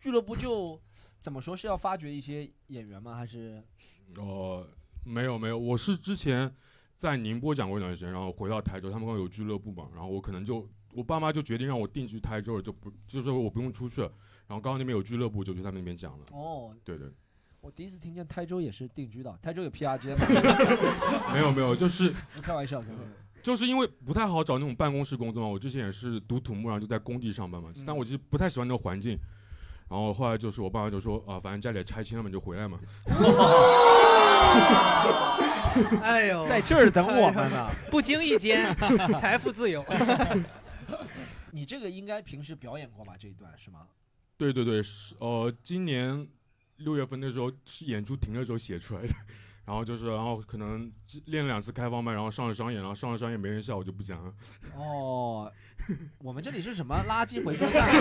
俱乐部就怎么说是要发掘一些演员吗？还是哦，没有没有，我是之前在宁波讲过一段时间，然后回到台州，他们刚好有俱乐部嘛，然后我可能就我爸妈就决定让我定居台州了，就不就是说我不用出去了，然后刚刚那边有俱乐部，就去他们那边讲了。哦？对对，我第一次听见台州也是定居的，台州有 PR 街吗？没有没有，就是开玩笑，开玩笑。就是因为不太好找那种办公室工作嘛，我之前也是读土木，然后就在工地上班嘛，但我其实不太喜欢那个环境。然后后来就是我爸妈就说啊，反正家里也拆迁了嘛，你就回来嘛。哎呦，在这儿等我们呢。不经意间，财富自由。你这个应该平时表演过吧？这一段是吗？对对对，是呃，今年六月份的时候是演出停的时候写出来的，然后就是，然后可能练了两次开放麦，然后上了商演，然后上了商演没人笑，我就不讲了。哦，我们这里是什么垃圾回收站？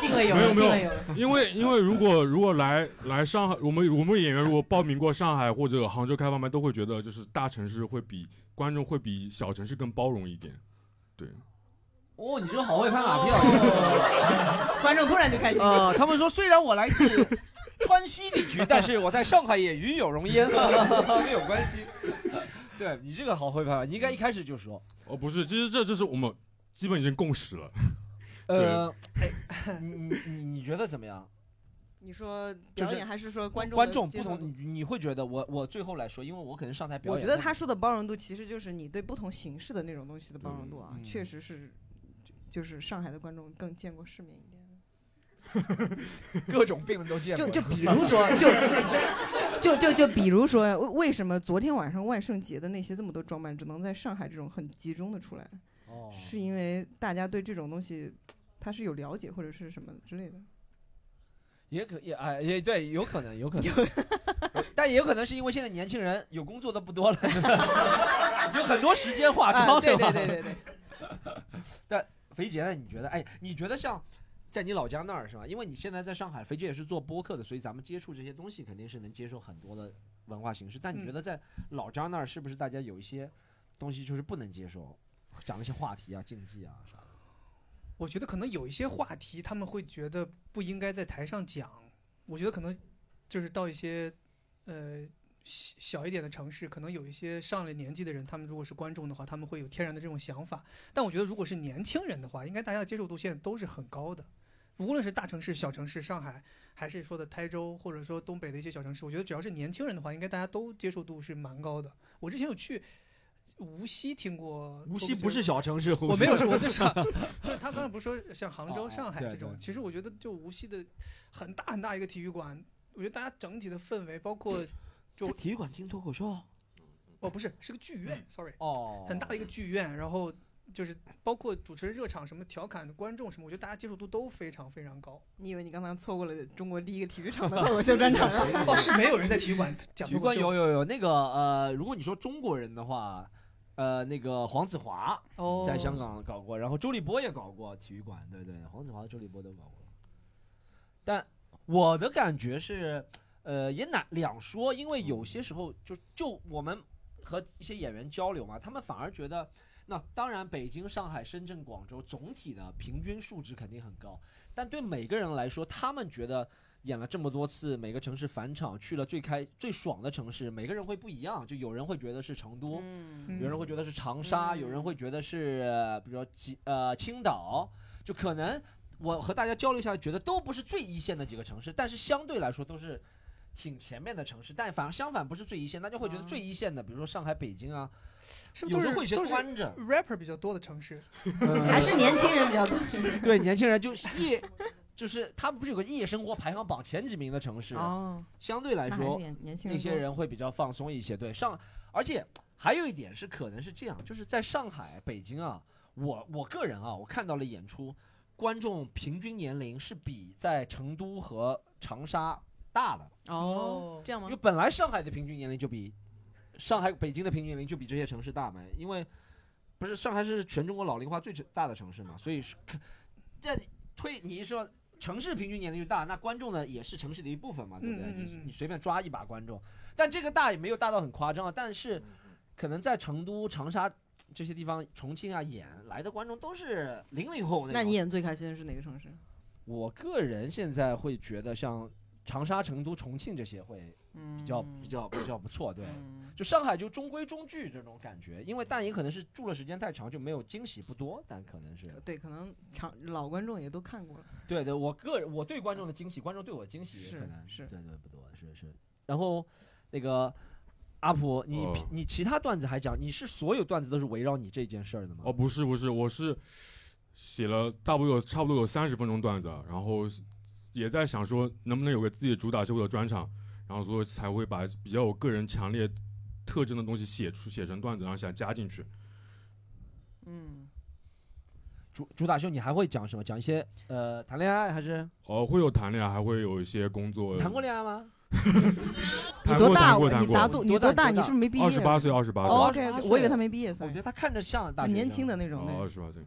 定位有，没有没有。因为因为如果如果来来上海，我们我们演员如果报名过上海或者杭州开放麦，都会觉得就是大城市会比观众会比小城市更包容一点。对，哦，你这个好会拍马屁啊！观众突然就开心了。啊，他们说虽然我来自川西地区，但是我在上海也与有荣焉，没有关系。对你这个好会拍，你应该一开始就说，哦不是，其实这就是我们基本已经共识了。呃，哎，你你你你觉得怎么样？你说就是表演还是说观众观众不同，你你会觉得我我最后来说，因为我可能上台表演，我觉得他说的包容度其实就是你对不同形式的那种东西的包容度啊，嗯确实是就是上海的观众更见过世面一点。各种病都见过。就就比如说，就就就就比如说，为为什么昨天晚上万圣节的那些这么多装扮，只能在上海这种很集中的出来？哦，是因为大家对这种东西，他是有了解或者是什么之类的。也可也哎也对，有可能有可能，但也有可能是因为现在年轻人有工作的不多了，有很多时间化妆，啊对吧对对对对。但肥姐呢？你觉得？哎，你觉得像在你老家那儿是吧？因为你现在在上海，肥姐也是做播客的，所以咱们接触这些东西肯定是能接受很多的文化形式。但你觉得在老家那儿是不是大家有一些东西就是不能接受，讲那些话题啊、禁忌啊啥的？我觉得可能有一些话题他们会觉得不应该在台上讲，我觉得可能就是到一些呃小小一点的城市，可能有一些上了年纪的人，他们如果是观众的话，他们会有天然的这种想法。但我觉得如果是年轻人的话，应该大家的接受度现在都是很高的，无论是大城市、小城市，上海还是说的台州，或者说东北的一些小城市，我觉得只要是年轻人的话，应该大家都接受度是蛮高的。我之前有去。无锡听过，无锡不是小城市，我没有 说，就是就是他刚才不是说像杭州、哦上海这种，其实我觉得就无锡的很大很大一个体育馆，我觉得大家整体的氛围，包括 就体育馆听脱口秀，哦不是是个剧院，sorry，哦，很大的一个剧院，然后就是包括主持人热场什么调侃的观众什么，我觉得大家接受度都非常非常高。你以为你刚才错过了中国第一个体育场的脱口秀专场 啊？哦，是没有人在体育馆讲体育馆脱口秀 有有有那个呃，如果你说中国人的话，呃，那个黄子华哦，在香港搞过，然后周立波也搞过体育馆，对对，黄子华、周立波都搞过。但我的感觉是，呃，也难两说，因为有些时候就就我们和一些演员交流嘛，他们反而觉得，那当然北京、上海、深圳、广州总体的平均数值肯定很高，但对每个人来说，他们觉得。演了这么多次，每个城市返场去了最开最爽的城市，每个人会不一样。就有人会觉得是成都，嗯有人会觉得是长沙，嗯有人会觉得是呃比如说几呃青岛，就可能我和大家交流下来，觉得都不是最一线的几个城市，但是相对来说都是挺前面的城市。但反而相反不是最一线，大家会觉得啊最一线的，比如说上海、北京啊，是不是都有时候会有些是都是端着，rapper 比较多的城市？还是年轻人比较多。对年轻人就是夜，就是他们不是有个夜生活排行榜前几名的城市，哦，相对来说年年轻人那些人会比较放松一些。对上，而且还有一点是可能是这样，就是在上海、北京啊，我我个人啊，我看到了演出，观众平均年龄是比在成都和长沙大的，哦，这样吗因为？本来上海的平均年龄就比上海、北京的平均年龄就比这些城市大嘛，因为不是上海是全中国老龄化最大的城市嘛，所以是这推你一说。城市平均年龄就大，那观众呢也是城市的一部分嘛，对不对？你你随便抓一把观众，但这个大也没有大到很夸张啊。但是可能在成都、长沙这些地方，重庆啊演来的观众都是零零后那种。那你演最开心的是哪个城市？我个人现在会觉得像长沙、成都、重庆这些会嗯，比较比较比较不错，对。嗯就上海就中规中矩这种感觉，因为但也可能是住的时间太长，就没有惊喜不多，但可能是对，可能长老观众也都看过了。对对，我个人我对观众的惊喜，观众对我的惊喜也是可能是对对不多，是是。然后那个阿普，你、哦你其他段子还讲，你是所有段子都是围绕你这件事儿的吗？哦，不是不是，我是写了大不多有差不多有三十分钟段子，然后也在想说能不能有个自己主打秀的专场，然后所以才会把比较有个人强烈特征的东西写出写成段子，然后想加进去。嗯，主主打秀你还会讲什么？讲一些呃谈恋爱还是哦，会有谈恋爱，还会有一些工作。谈过恋爱吗？你多大？你大多你多大？你是不是没毕业？二十八岁，二十八岁。哦 28，OK，我以为他没毕业，我所以觉得他看着像大很年轻的那种。哦，二十八岁，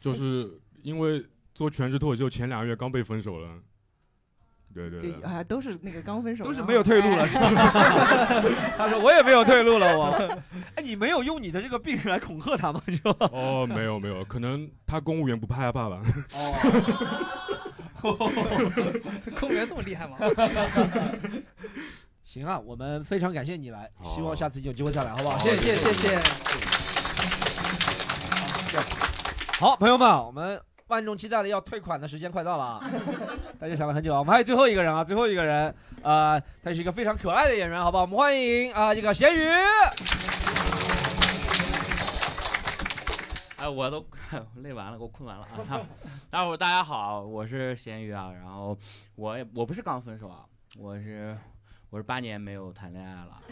就是因为做全职脱口秀前两个月刚被分手了。对对对，对。啊，都是那个刚分手，都是没有退路了，哎是吧？他说我也没有退路了，我。哎，你没有用你的这个病来恐吓他吗？是吧？哦，没有没有，可能他公务员不害怕吧。哦，公务员这么厉害吗？行啊，我们非常感谢你来，希望下次有机会再来，好不？好谢谢谢谢。好，朋友们，我们万众期待的要退款的时间快到了啊！大家想了很久啊，我们还有最后一个人啊，最后一个人，呃，他是一个非常可爱的演员，好不好？我们欢迎啊、这个咸鱼。哎，我都 累完了，给我困完了啊！大伙大家好，我是咸鱼啊。然后我也我不是刚分手啊，我是我是八年没有谈恋爱了。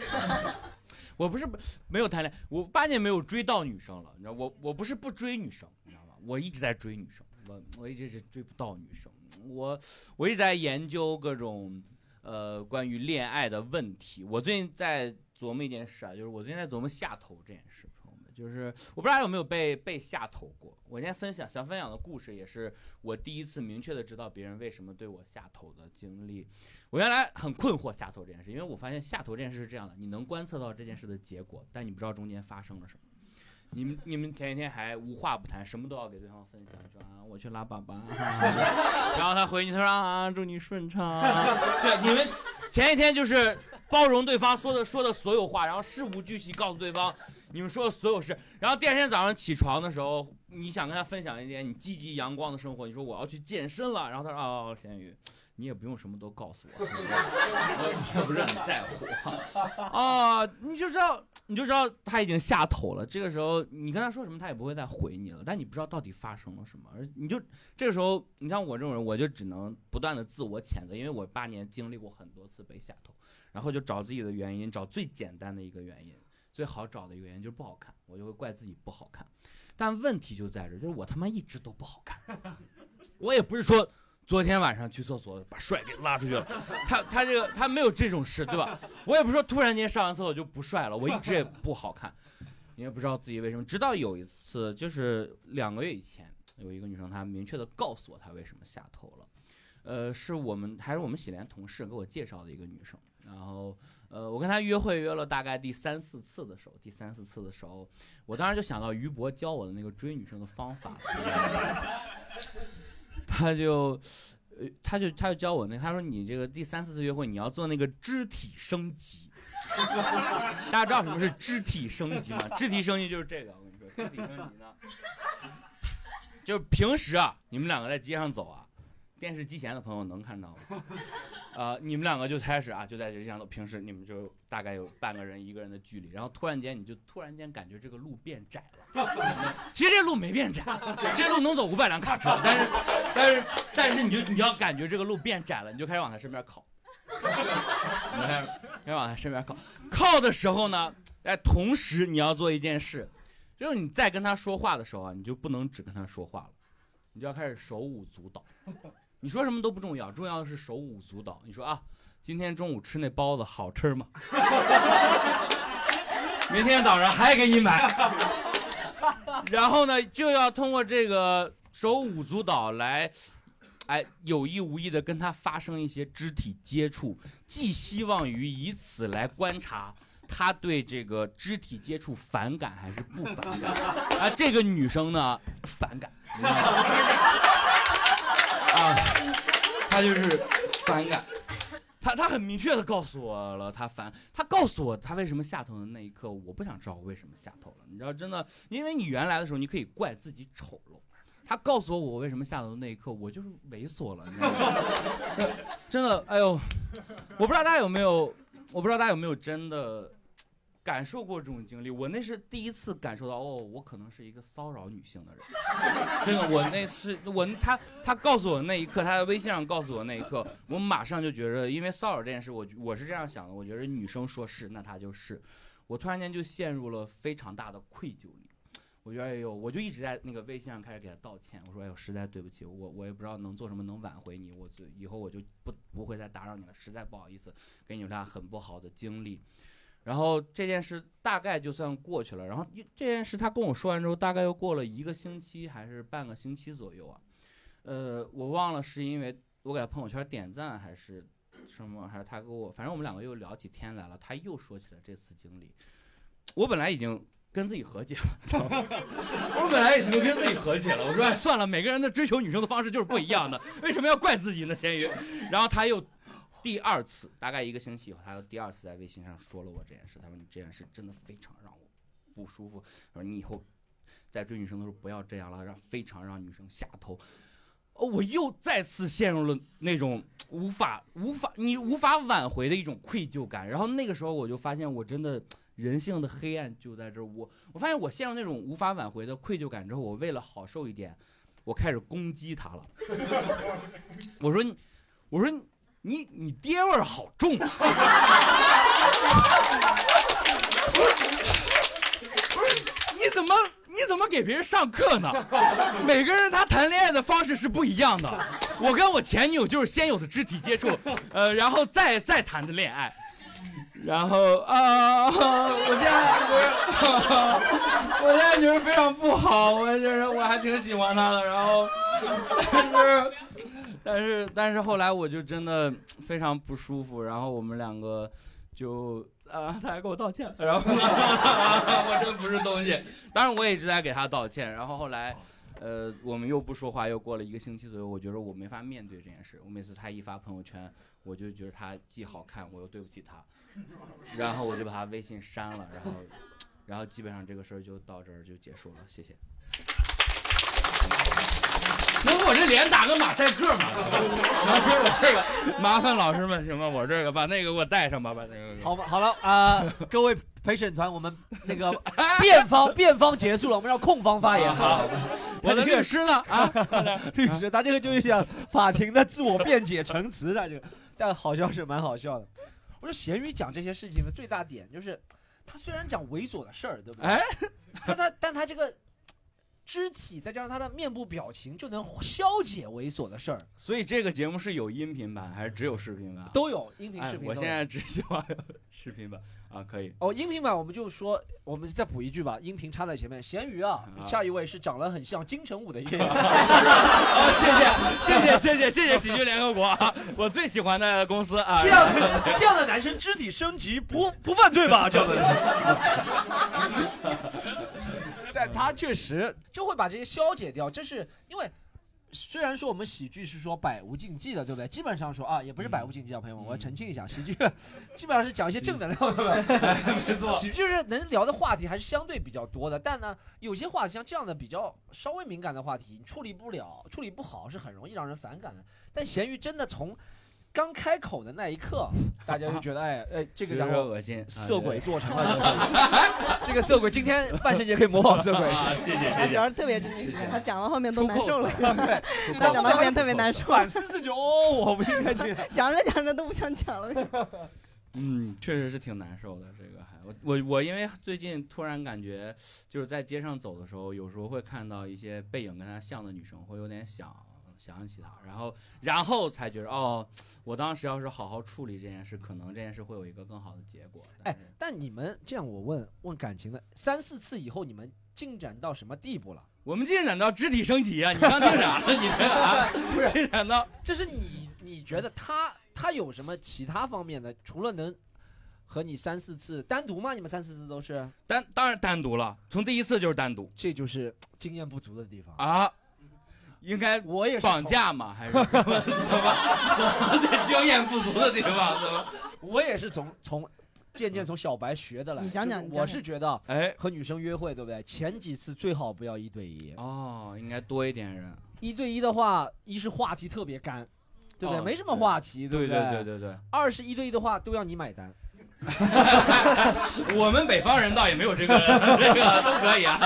我不是没有谈恋爱，我八年没有追到女生了。你知道我我不是不追女生，你知道吗？我一直在追女生，我我一直是追不到女生。我我一直在研究各种呃关于恋爱的问题。我最近在琢磨一件事啊，就是我最近在琢磨下头这件事。朋友们就是我不知道有没有被被下头过。我今天分享想分享的故事，也是我第一次明确的知道别人为什么对我下头的经历。我原来很困惑下头这件事，因为我发现下头这件事是这样的：你能观测到这件事的结果，但你不知道中间发生了什么。你们你们前一天还无话不谈，什么都要给对方分享，说啊我去拉粑粑，然后他回你他说啊祝你顺畅。对，你们前一天就是包容对方说的说的所有话，然后事无巨细告诉对方。你们说的所有事，然后第二天早上起床的时候，你想跟他分享一点你积极阳光的生活，你说我要去健身了，然后他说哦，咸鱼，你也不用什么都告诉我，我也不是很在乎 啊，你就知道你就知道他已经下头了。这个时候你跟他说什么，他也不会再回你了。但你不知道到底发生了什么，而你就这个时候，你像我这种人，我就只能不断的自我谴责，因为我八年经历过很多次被下头，然后就找自己的原因，找最简单的一个原因。最好找的一个原因就是不好看，我就会怪自己不好看。但问题就在这，就是我他妈一直都不好看。我也不是说昨天晚上去厕所把帅给拉出去了，他他这个他没有这种事，对吧？我也不说突然间上完厕所就不帅了，我一直也不好看，你也不知道自己为什么。直到有一次，就是两个月以前，有一个女生她明确的告诉我她为什么下头了。呃，是我们还是我们喜莲同事给我介绍的一个女生，然后。呃，我跟她约会约了大概第三四次的时候，第三四次的时候，我当时就想到于博教我的那个追女生的方法，他就，呃，他就他就教我那，他说你这个第三四次约会你要做那个肢体升级，大家知道什么是肢体升级吗？肢体升级就是这个，我跟你说，肢体升级呢，就是平时啊，你们两个在街上走啊，电视机前的朋友能看到吗？呃，你们两个就开始啊，就在这样的平时，你们就大概有半个人一个人的距离，然后突然间你就突然间感觉这个路变窄了。其实这路没变窄，这路能走五百辆卡车，但是但是但是你就你要感觉这个路变窄了，你就开始往他身边靠，你开始开始往他身边靠。靠的时候呢，哎，同时你要做一件事，就是你在跟他说话的时候啊，你就不能只跟他说话了，你就要开始手舞足蹈。你说什么都不重要，重要的是手舞足蹈。你说啊，今天中午吃那包子好吃吗？明天早上还给你买。然后呢，就要通过这个手舞足蹈来，哎，有意无意的跟他发生一些肢体接触，寄希望于以此来观察他对这个肢体接触反感还是不反感。啊，这个女生呢，反感。啊，他就是反感，他他很明确的告诉我了，他烦，他告诉我他为什么下头的那一刻，我不想知道我为什么下头了，你知道真的，因为你原来的时候你可以怪自己丑陋，他告诉我我为什么下头的那一刻，我就是猥琐了，你知道吗？真的，哎呦，我不知道大家有没有，我不知道大家有没有真的。感受过这种经历，我那是第一次感受到，哦，我可能是一个骚扰女性的人。真的，我那次，我他他告诉我那一刻，他在微信上告诉我那一刻，我马上就觉得，因为骚扰这件事，我我是这样想的，我觉得女生说是，那她就是。我突然间就陷入了非常大的愧疚里。我觉得，哎呦，我就一直在那个微信上开始给他道歉。我说，哎呦，实在对不起，我我也不知道能做什么能挽回你，我就以后我就不不会再打扰你了，实在不好意思，给你留下很不好的经历。然后这件事大概就算过去了。然后这件事他跟我说完之后，大概又过了一个星期还是半个星期左右啊。呃，我忘了是因为我给他朋友圈点赞还是什么，还是他跟我，反正我们两个又聊起天来了。他又说起了这次经历。我本来已经跟自己和解了，我本来已经跟自己和解了。我说哎，算了，每个人的追求女生的方式就是不一样的，为什么要怪自己呢？咸鱼。然后他又。第二次，大概一个星期以后，他又第二次在微信上说了我这件事。他说：“你这件事真的非常让我不舒服。他说你以后在追女生的时候不要这样了，让非常让女生下头。”哦，我又再次陷入了那种无法无法你无法挽回的一种愧疚感。然后那个时候我就发现，我真的人性的黑暗就在这。我我发现我陷入那种无法挽回的愧疚感之后，我为了好受一点，我开始攻击他了。我说，我说你你爹味儿好重啊！不是你怎么你怎么给别人上课呢？每个人他谈恋爱的方式是不一样的。我跟我前女友就是先有的肢体接触，呃，然后再再谈的恋爱。然后啊，我现在不是，我现在觉得非常不好，我觉得我还挺喜欢他的，然后，但是，但是，但是后来我就真的非常不舒服，然后我们两个就啊，他还给我道歉，然后 我真不是东西，当然我也一直在给他道歉，然后后来。呃，我们又不说话，又过了一个星期左右，我觉得我没法面对这件事。我每次他一发朋友圈，我就觉得他既好看，我又对不起他，然后我就把他微信删了，然后，然后基本上这个事儿就到这儿就结束了。谢谢。能我这脸打个马赛克吗？我这个麻烦老师们行吗？我这个把那个给我带上吧，把那个。好吧，好了啊、各位陪审团，我们那个 辩方辩方结束了，我们让控方发言。好，我的律师呢？啊，律师，他这个就是想法庭的自我辩解陈词，他这个，但好笑是蛮好笑的。我说咸鱼讲这些事情的最大点就是，他虽然讲猥琐的事儿，对不对？哎，但他但他这个肢体再加上他的面部表情，就能消解猥琐的事儿。所以这个节目是有音频版还是只有视频版？都有音频、视频。我现在只喜欢视频版啊，可以。哦，音频版我们就说，我们再补一句吧，音频插在前面。咸鱼啊，下一位是长得很像金城武的一个。啊，谢谢谢谢谢谢谢谢喜剧联合国，我最喜欢的公司啊。这样的这样的男生肢体升级不不犯罪吧这样的。但他确实就会把这些消解掉，这是因为。虽然说我们喜剧是说百无禁忌的，对不对？基本上说啊，也不是百无禁忌啊，朋友们，我要澄清一下，喜剧 基本上是讲一些正能量，对吧？没错喜剧是能聊的话题还是相对比较多的，但呢，有些话题像这样的比较稍微敏感的话题，你处理不了、处理不好是很容易让人反感的。但咸鱼真的从刚开口的那一刻，大家就觉得，哎哎，这个觉得让我恶心啊色鬼做成了 这个色鬼，今天万圣节可以模仿色鬼。啊，谢谢谢谢。他主要是特别真情实感，他讲到后面都难受了，对，他讲到后面特别难受，反思自己，哦，我不应该这样。讲着讲着都不想讲了。嗯，确实是挺难受的。这个还我我我因为最近突然感觉，就是在街上走的时候，有时候会看到一些背影跟他像的女生，会有点想想起他，然后然后才觉得哦，我当时要是好好处理这件事，可能这件事会有一个更好的结果。但哎是，但你们这样，我问问感情的，三四次以后，你们进展到什么地步了？我们进展到肢体升级啊！你刚进展了，你这个啊，不是进展到这是你你觉得他他有什么其他方面的？除了能和你三四次单独吗？你们三四次都是？单当然单独了，从第一次就是单独这就是经验不足的地方。啊。应该我也是绑，架嘛？还是怎么怎 么 这经验不足的地方？怎么？我也是从从渐渐从小白学的来。你讲讲就是我是觉得哎，和女生约会，对不对？前几次最好不要一对一。哦，应该多一点人。一对一的话，一是话题特别干，对不对？哦没什么话题，对不对对对对对，二是一对一的话，都要你买单。我们北方人倒也没有这个 这个都可以啊，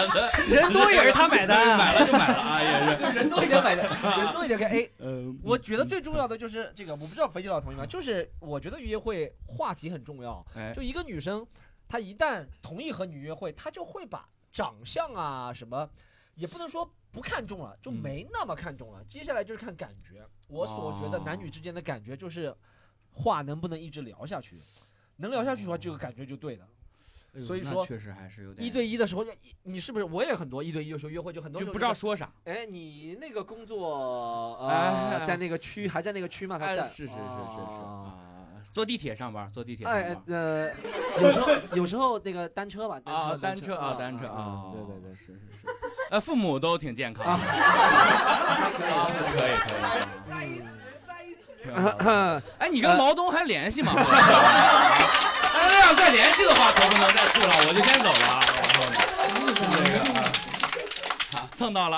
人多也是他买单啊买了就买了啊，也是。人多一点买单，人多一点给 A。嗯，我觉得最重要的就是这个，我不知道肥姐老同意吗？就是我觉得约会话题很重要。哎，就一个女生，她一旦同意和你约会，她就会把长相啊什么，也不能说不看重了，就嗯没那么看重了。接下来就是看感觉。我所觉得哦男女之间的感觉就是话能不能一直聊下去，能聊下去的话，这个感觉就对的。哎呦所以说那确实还是有点一对一的时候，你你是不是我也很多一对一的时候约会就很多就不知道说啥。哎，你那个工作呃，哎在那个区还在那个区吗？他在，哎是是是是是啊啊，坐地铁上班，坐地铁哎。呃，有时候有时候那个单车吧，啊，单单车啊，单车啊，对对对，是是是，呃，父母都挺健康的，可以啊可以可以，在一起，在一起。挺好的 哎，你跟毛东还联系吗？哎，那要再联系的话，可不能再处了，我就先走了啊。然后这个啊，好蹭到了，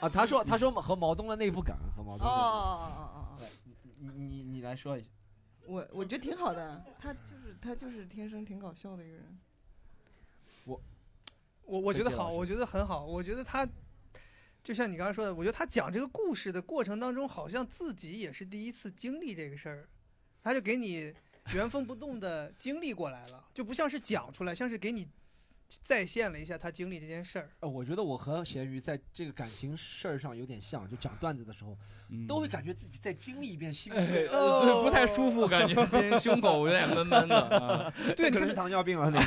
啊，他说他说和毛东的内部梗和毛哦东的，哦哦哦哦，你你你来说一下，我我觉得挺好的，他就是他就是天生挺搞笑的一个人。我我我觉得好，我觉得很好，我觉得他就像你刚才说的，我觉得他讲这个故事的过程当中，好像自己也是第一次经历这个事儿，他就给你原封不动的经历过来了，就不像是讲出来，像是给你再现了一下他经历这件事儿。呃，我觉得我和咸鱼在这个感情事儿上有点像，就讲段子的时候，都会感觉自己再经历一遍心不太舒服，感觉今天胸口有点闷闷的。啊 对，可能是糖尿病了那个。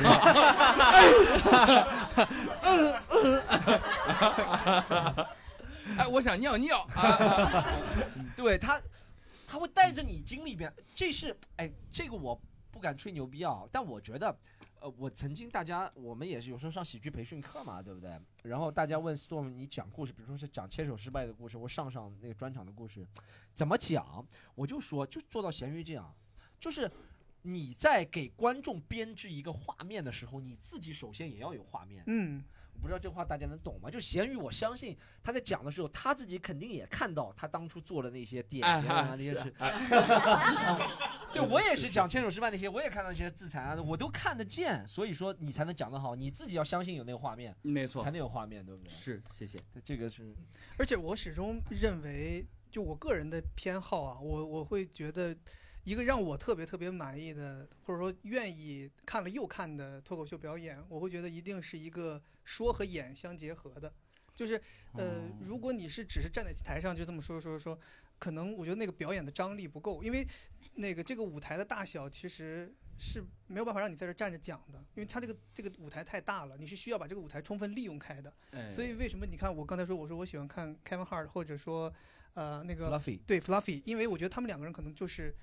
哎，我想尿尿啊！对他，他会带着你经历一遍。这是哎，这个我不敢吹牛逼啊，但我觉得，呃，我曾经大家我们也是有时候上喜剧培训课嘛，对不对？然后大家问 Storm 你讲故事，比如说是讲牵手失败的故事，或上上那个专场的故事，怎么讲？我就说就做到咸鱼这样，就是。你在给观众编织一个画面的时候，你自己首先也要有画面。嗯，不知道这话大家能懂吗？就咸鱼，我相信他在讲的时候，他自己肯定也看到他当初做的那些点评啊，哎那些事。哎 对我也是讲牵手失败那些，我也看到那些自残啊，我都看得见，所以说你才能讲得好，你自己要相信有那个画面，没错才，能有画面，对不对？是谢谢。这个是而且我始终认为，就我个人的偏好啊，我我会觉得，一个让我特别特别满意的，或者说愿意看了又看的脱口秀表演，我会觉得一定是一个说和演相结合的。就是呃哦，如果你是只是站在台上就这么说说说，可能我觉得那个表演的张力不够，因为那个这个舞台的大小其实是没有办法让你在这站着讲的，因为它这个这个舞台太大了，你是需要把这个舞台充分利用开的。哎所以为什么你看我刚才说我说我喜欢看 Kevin Hart 或者说呃那个 fluffy。对 Fluffy，因为我觉得他们两个人可能就是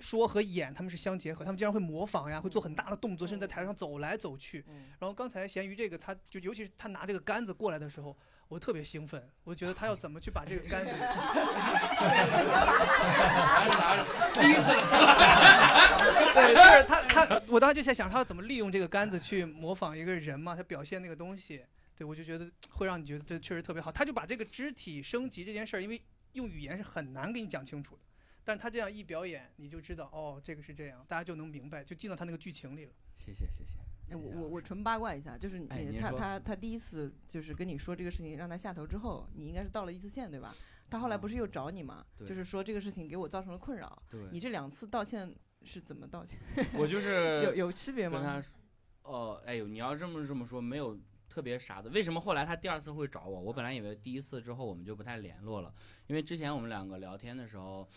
说和演他们是相结合，他们经常会模仿呀，会做很大的动作，甚至在台上走来走去。然后刚才咸鱼这个，他就尤其是他拿这个杆子过来的时候，我特别兴奋，我觉得他要怎么去把这个杆子，拿着拿着，第一次对，就是他他，我当时就在想他要怎么利用这个杆子去模仿一个人嘛，他表现那个东西。对，我就觉得会让你觉得这确实特别好。他就把这个肢体升级这件事儿，因为用语言是很难给你讲清楚的，但他这样一表演，你就知道哦，这个是这样，大家就能明白，就进到他那个剧情里了。谢谢谢谢。哎，我我我纯八卦一下，就是你、他他他第一次就是跟你说这个事情让他下头之后，你应该是道了一次歉对吧？他后来不是又找你吗？对就是说这个事情给我造成了困扰。对，你这两次道歉是怎么道歉？我就是有有区别跟他吗？说，哦，哎呦，你要这么这么说，没有特别啥的。为什么后来他第二次会找我？我本来以为第一次之后我们就不太联络了，因为之前我们两个聊天的时候，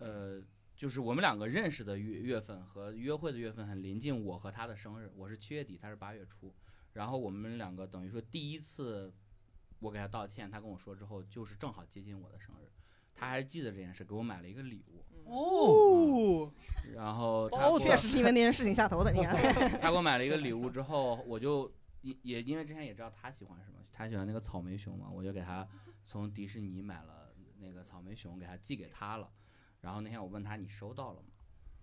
呃，就是我们两个认识的月月份和约会的月份很临近我和他的生日，我是七月底，他是八月初，然后我们两个等于说第一次我给他道歉，他跟我说之后，就是正好接近我的生日。他还记得这件事，给我买了一个礼物，哦，然后他哦确实是因为那件事情下头的，你看。他给我买了一个礼物之后，我就也也因为之前也知道他喜欢什么，他喜欢那个草莓熊嘛，我就给他从迪士尼买了那个草莓熊，给他寄给他了。然后那天我问他你收到了吗？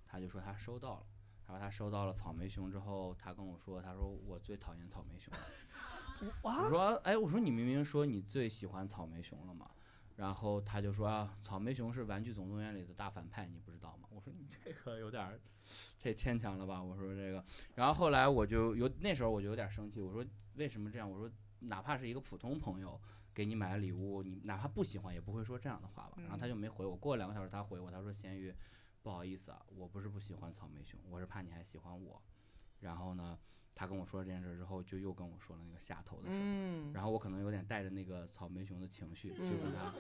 他就说他收到了。然后他收到了草莓熊之后，他跟我说，他说我最讨厌草莓熊了。我说，哎，我说你明明说你最喜欢草莓熊了嘛。然后他就说啊，草莓熊是《玩具总动员》里的大反派，你不知道吗？我说你这个有点儿，这牵强了吧？我说这个，然后后来我就有那时候我就有点生气，我说为什么这样？我说哪怕是一个普通朋友给你买了礼物，你哪怕不喜欢也不会说这样的话吧？然后他就没回我，过了两个小时他回我，他说咸鱼，不好意思啊，我不是不喜欢草莓熊，我是怕你还喜欢我。然后呢，他跟我说这件事之后，就又跟我说了那个下头的事。嗯，然后我可能有点带着那个草莓熊的情绪，就跟他，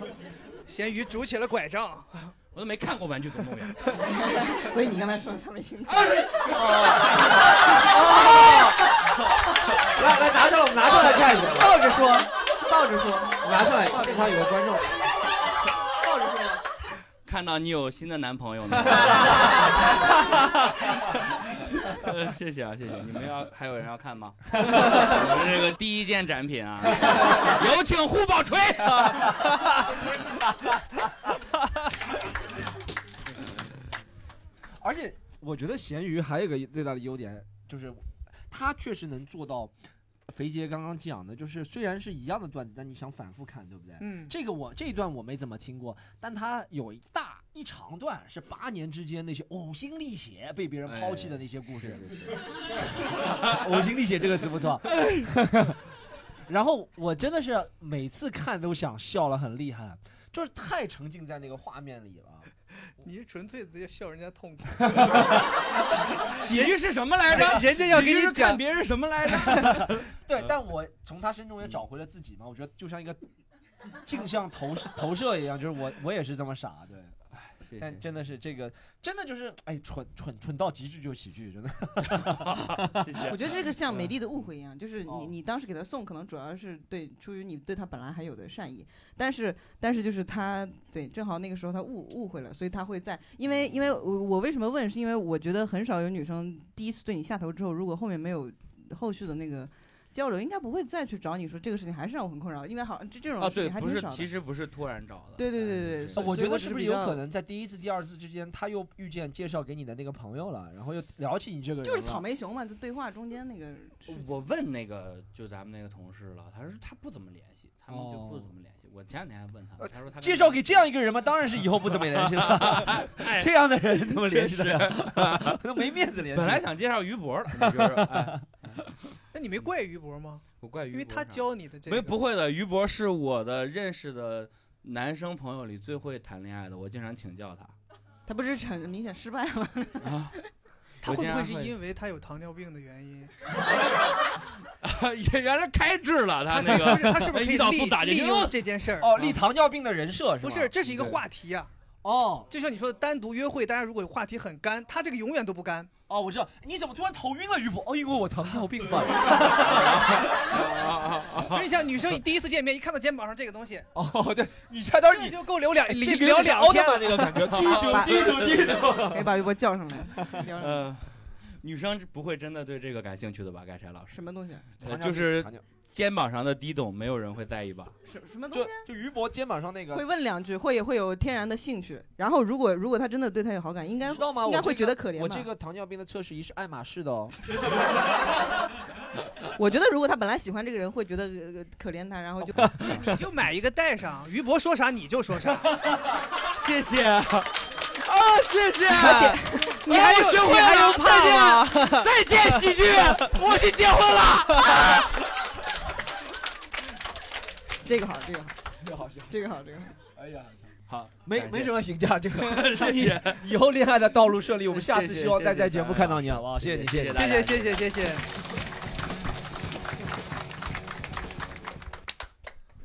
咸鱼拄起了拐杖，我都没看过《玩具总动员》所以你刚才说他没听到。来来，拿上来，我们拿上来看一下。倒着说，抱着说，拿上来，现场有个观众。抱着说。看到你有新的男朋友呢。呃谢谢啊，谢谢。你们要还有人要看吗？我们这个第一件展品啊，有请护宝锤。而且我觉得咸鱼还有一个最大的优点，就是它确实能做到肥杰刚刚讲的，就是虽然是一样的段子，但你想反复看，对不对？嗯，这个我这一段我没怎么听过，但他有一大一长段是八年之间那些呕心沥血被别人抛弃的那些故事。是是是，呕心沥血这个词不错。然后我真的是每次看都想笑了，很厉害，就是太沉浸在那个画面里了。你是纯粹在笑人家痛苦。喜剧是什么来着？人家要给你讲看别人什么来着？对，但我从他身中也找回了自己嘛。我觉得就像一个镜像投射投射一样，就是我我也是这么傻，对。谢但真的是。这个，真的就是哎，蠢蠢蠢到极致就是喜剧，真的。谢谢。我觉得这个像美丽的误会一样，就是哦。你你当时给他送，可能主要是对出于你对他本来还有的善意，但是但是就是他对正好那个时候他误误会了，所以他会在，因为因为我我为什么问，是因为我觉得很少有女生第一次对你下头之后，如果后面没有后续的那个交流，应该不会再去找你说这个事情还是让我很困扰，因为好这这种对，不是。其实不是突然找的。对对对对对我觉得是不是有可能在第一次、第二次之间，他又遇见介绍给你的那个朋友了，然后又聊起你这个人就是草莓熊嘛，就对话中间那个。我问那个就咱们那个同事了，他说他不怎么联系，他们就不怎么联系。我前两天还问他，他说他介绍给这样一个人吗？当然是以后不怎么联系了。这样的人怎么联系的呀？都没面子联系。本来想介绍于博的，你就是哎，那你没怪于博吗？我怪于博因为他教你的这个。没不会的，于博是我的认识的男生朋友里最会谈恋爱的，我经常请教他。他不是很明显失败吗？啊，他会不会是因为他有糖尿病的原因？也 原来开智了，他那个 他是不是可以利打进去利用这件事儿？哦，立糖尿病的人设是吧？不是，这是一个话题啊。哦就像你说的，单独约会，大家如果话题很干，他这个永远都不干。哦，我知道。你怎么突然头晕了，于博？哦，因为我糖尿病犯。就像女生第一次见面，一看到肩膀上这个东西，哦，对，你猜当时这你就够聊两这个聊两天了。曼那个感觉，滴嘟滴嘟滴嘟。可以把于博叫上来 嗯，女生不会真的对这个感兴趣的吧？盖柴老师，什么东西？呃就是肩膀上的低懂，没有人会在意吧？什什么东就西？就于博肩膀上那个会，问两句，会会有天然的兴趣。然后如果如果他真的对他有好感，应该知道吗？应该会觉得可怜吧。我这个糖尿病的测试仪是爱马仕的哦。我觉得如果他本来喜欢这个人，会觉得呃可怜他，然后就 你就买一个带上，于博说啥你就说啥。谢谢啊，谢谢，而且你还有学会再见，再见，喜剧，我去结婚了。这个好，这个好，这个好。这个好，这个好。哎呀，好，没没什么评价，这个谢谢，以后恋爱的道路顺利，我们下次希望再在节目看到你，好不好？谢谢你，谢谢谢谢。谢谢谢谢。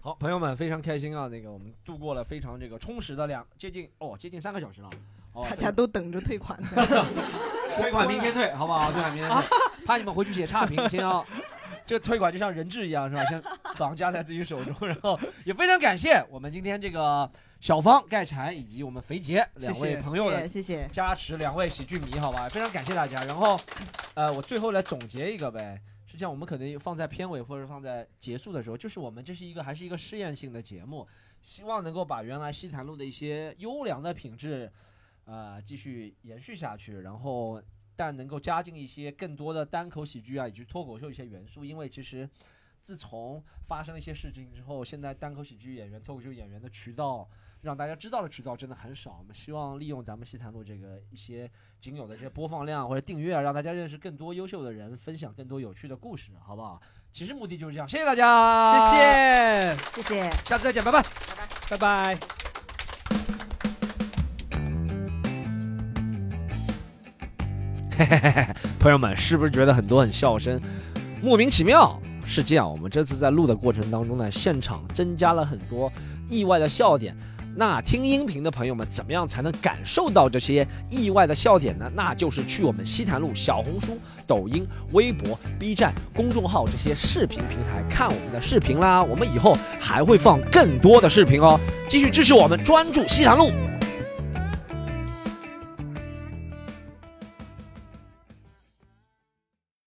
好，朋友们，非常开心啊！那个我们度过了非常这个充实的两接近哦接近三个小时了，大家都等着退款呢。退款明天退，好不好？退款明天退，怕你们回去写差评，先啊这个退款就像人质一样，是吧？先绑架在自己手中，然后也非常感谢我们今天这个小芳、盖禅以及我们肥杰两位朋友的谢谢。加持，两位喜剧迷，好吧？非常感谢大家。然后，呃，我最后来总结一个呗，是这样，我们可能放在片尾或者放在结束的时候，就是我们这是一个还是一个试验性的节目，希望能够把原来西坛路的一些优良的品质，呃，继续延续下去，然后但能够加进一些更多的单口喜剧啊，以及脱口秀一些元素，因为其实。自从发生了一些事情之后，现在单口喜剧演员、脱口秀演员的渠道，让大家知道的渠道真的很少。我们希望利用咱们西坛路这个一些仅有的这些播放量或者订阅啊，让大家认识更多优秀的人，分享更多有趣的故事，好不好？其实目的就是这样。谢谢大家，谢，谢，谢谢。下次再见，拜拜。拜拜。嘿 嘿朋友们，是不是觉得很多很笑声莫名其妙？是这样，我们这次在录的过程当中呢，现场增加了很多意外的笑点。那听音频的朋友们，怎么样才能感受到这些意外的笑点呢？那就是去我们西坛路小红书、抖音、微博、B 站公众号这些视频平台看我们的视频啦。我们以后还会放更多的视频哦，继续支持我们，专注西坛路。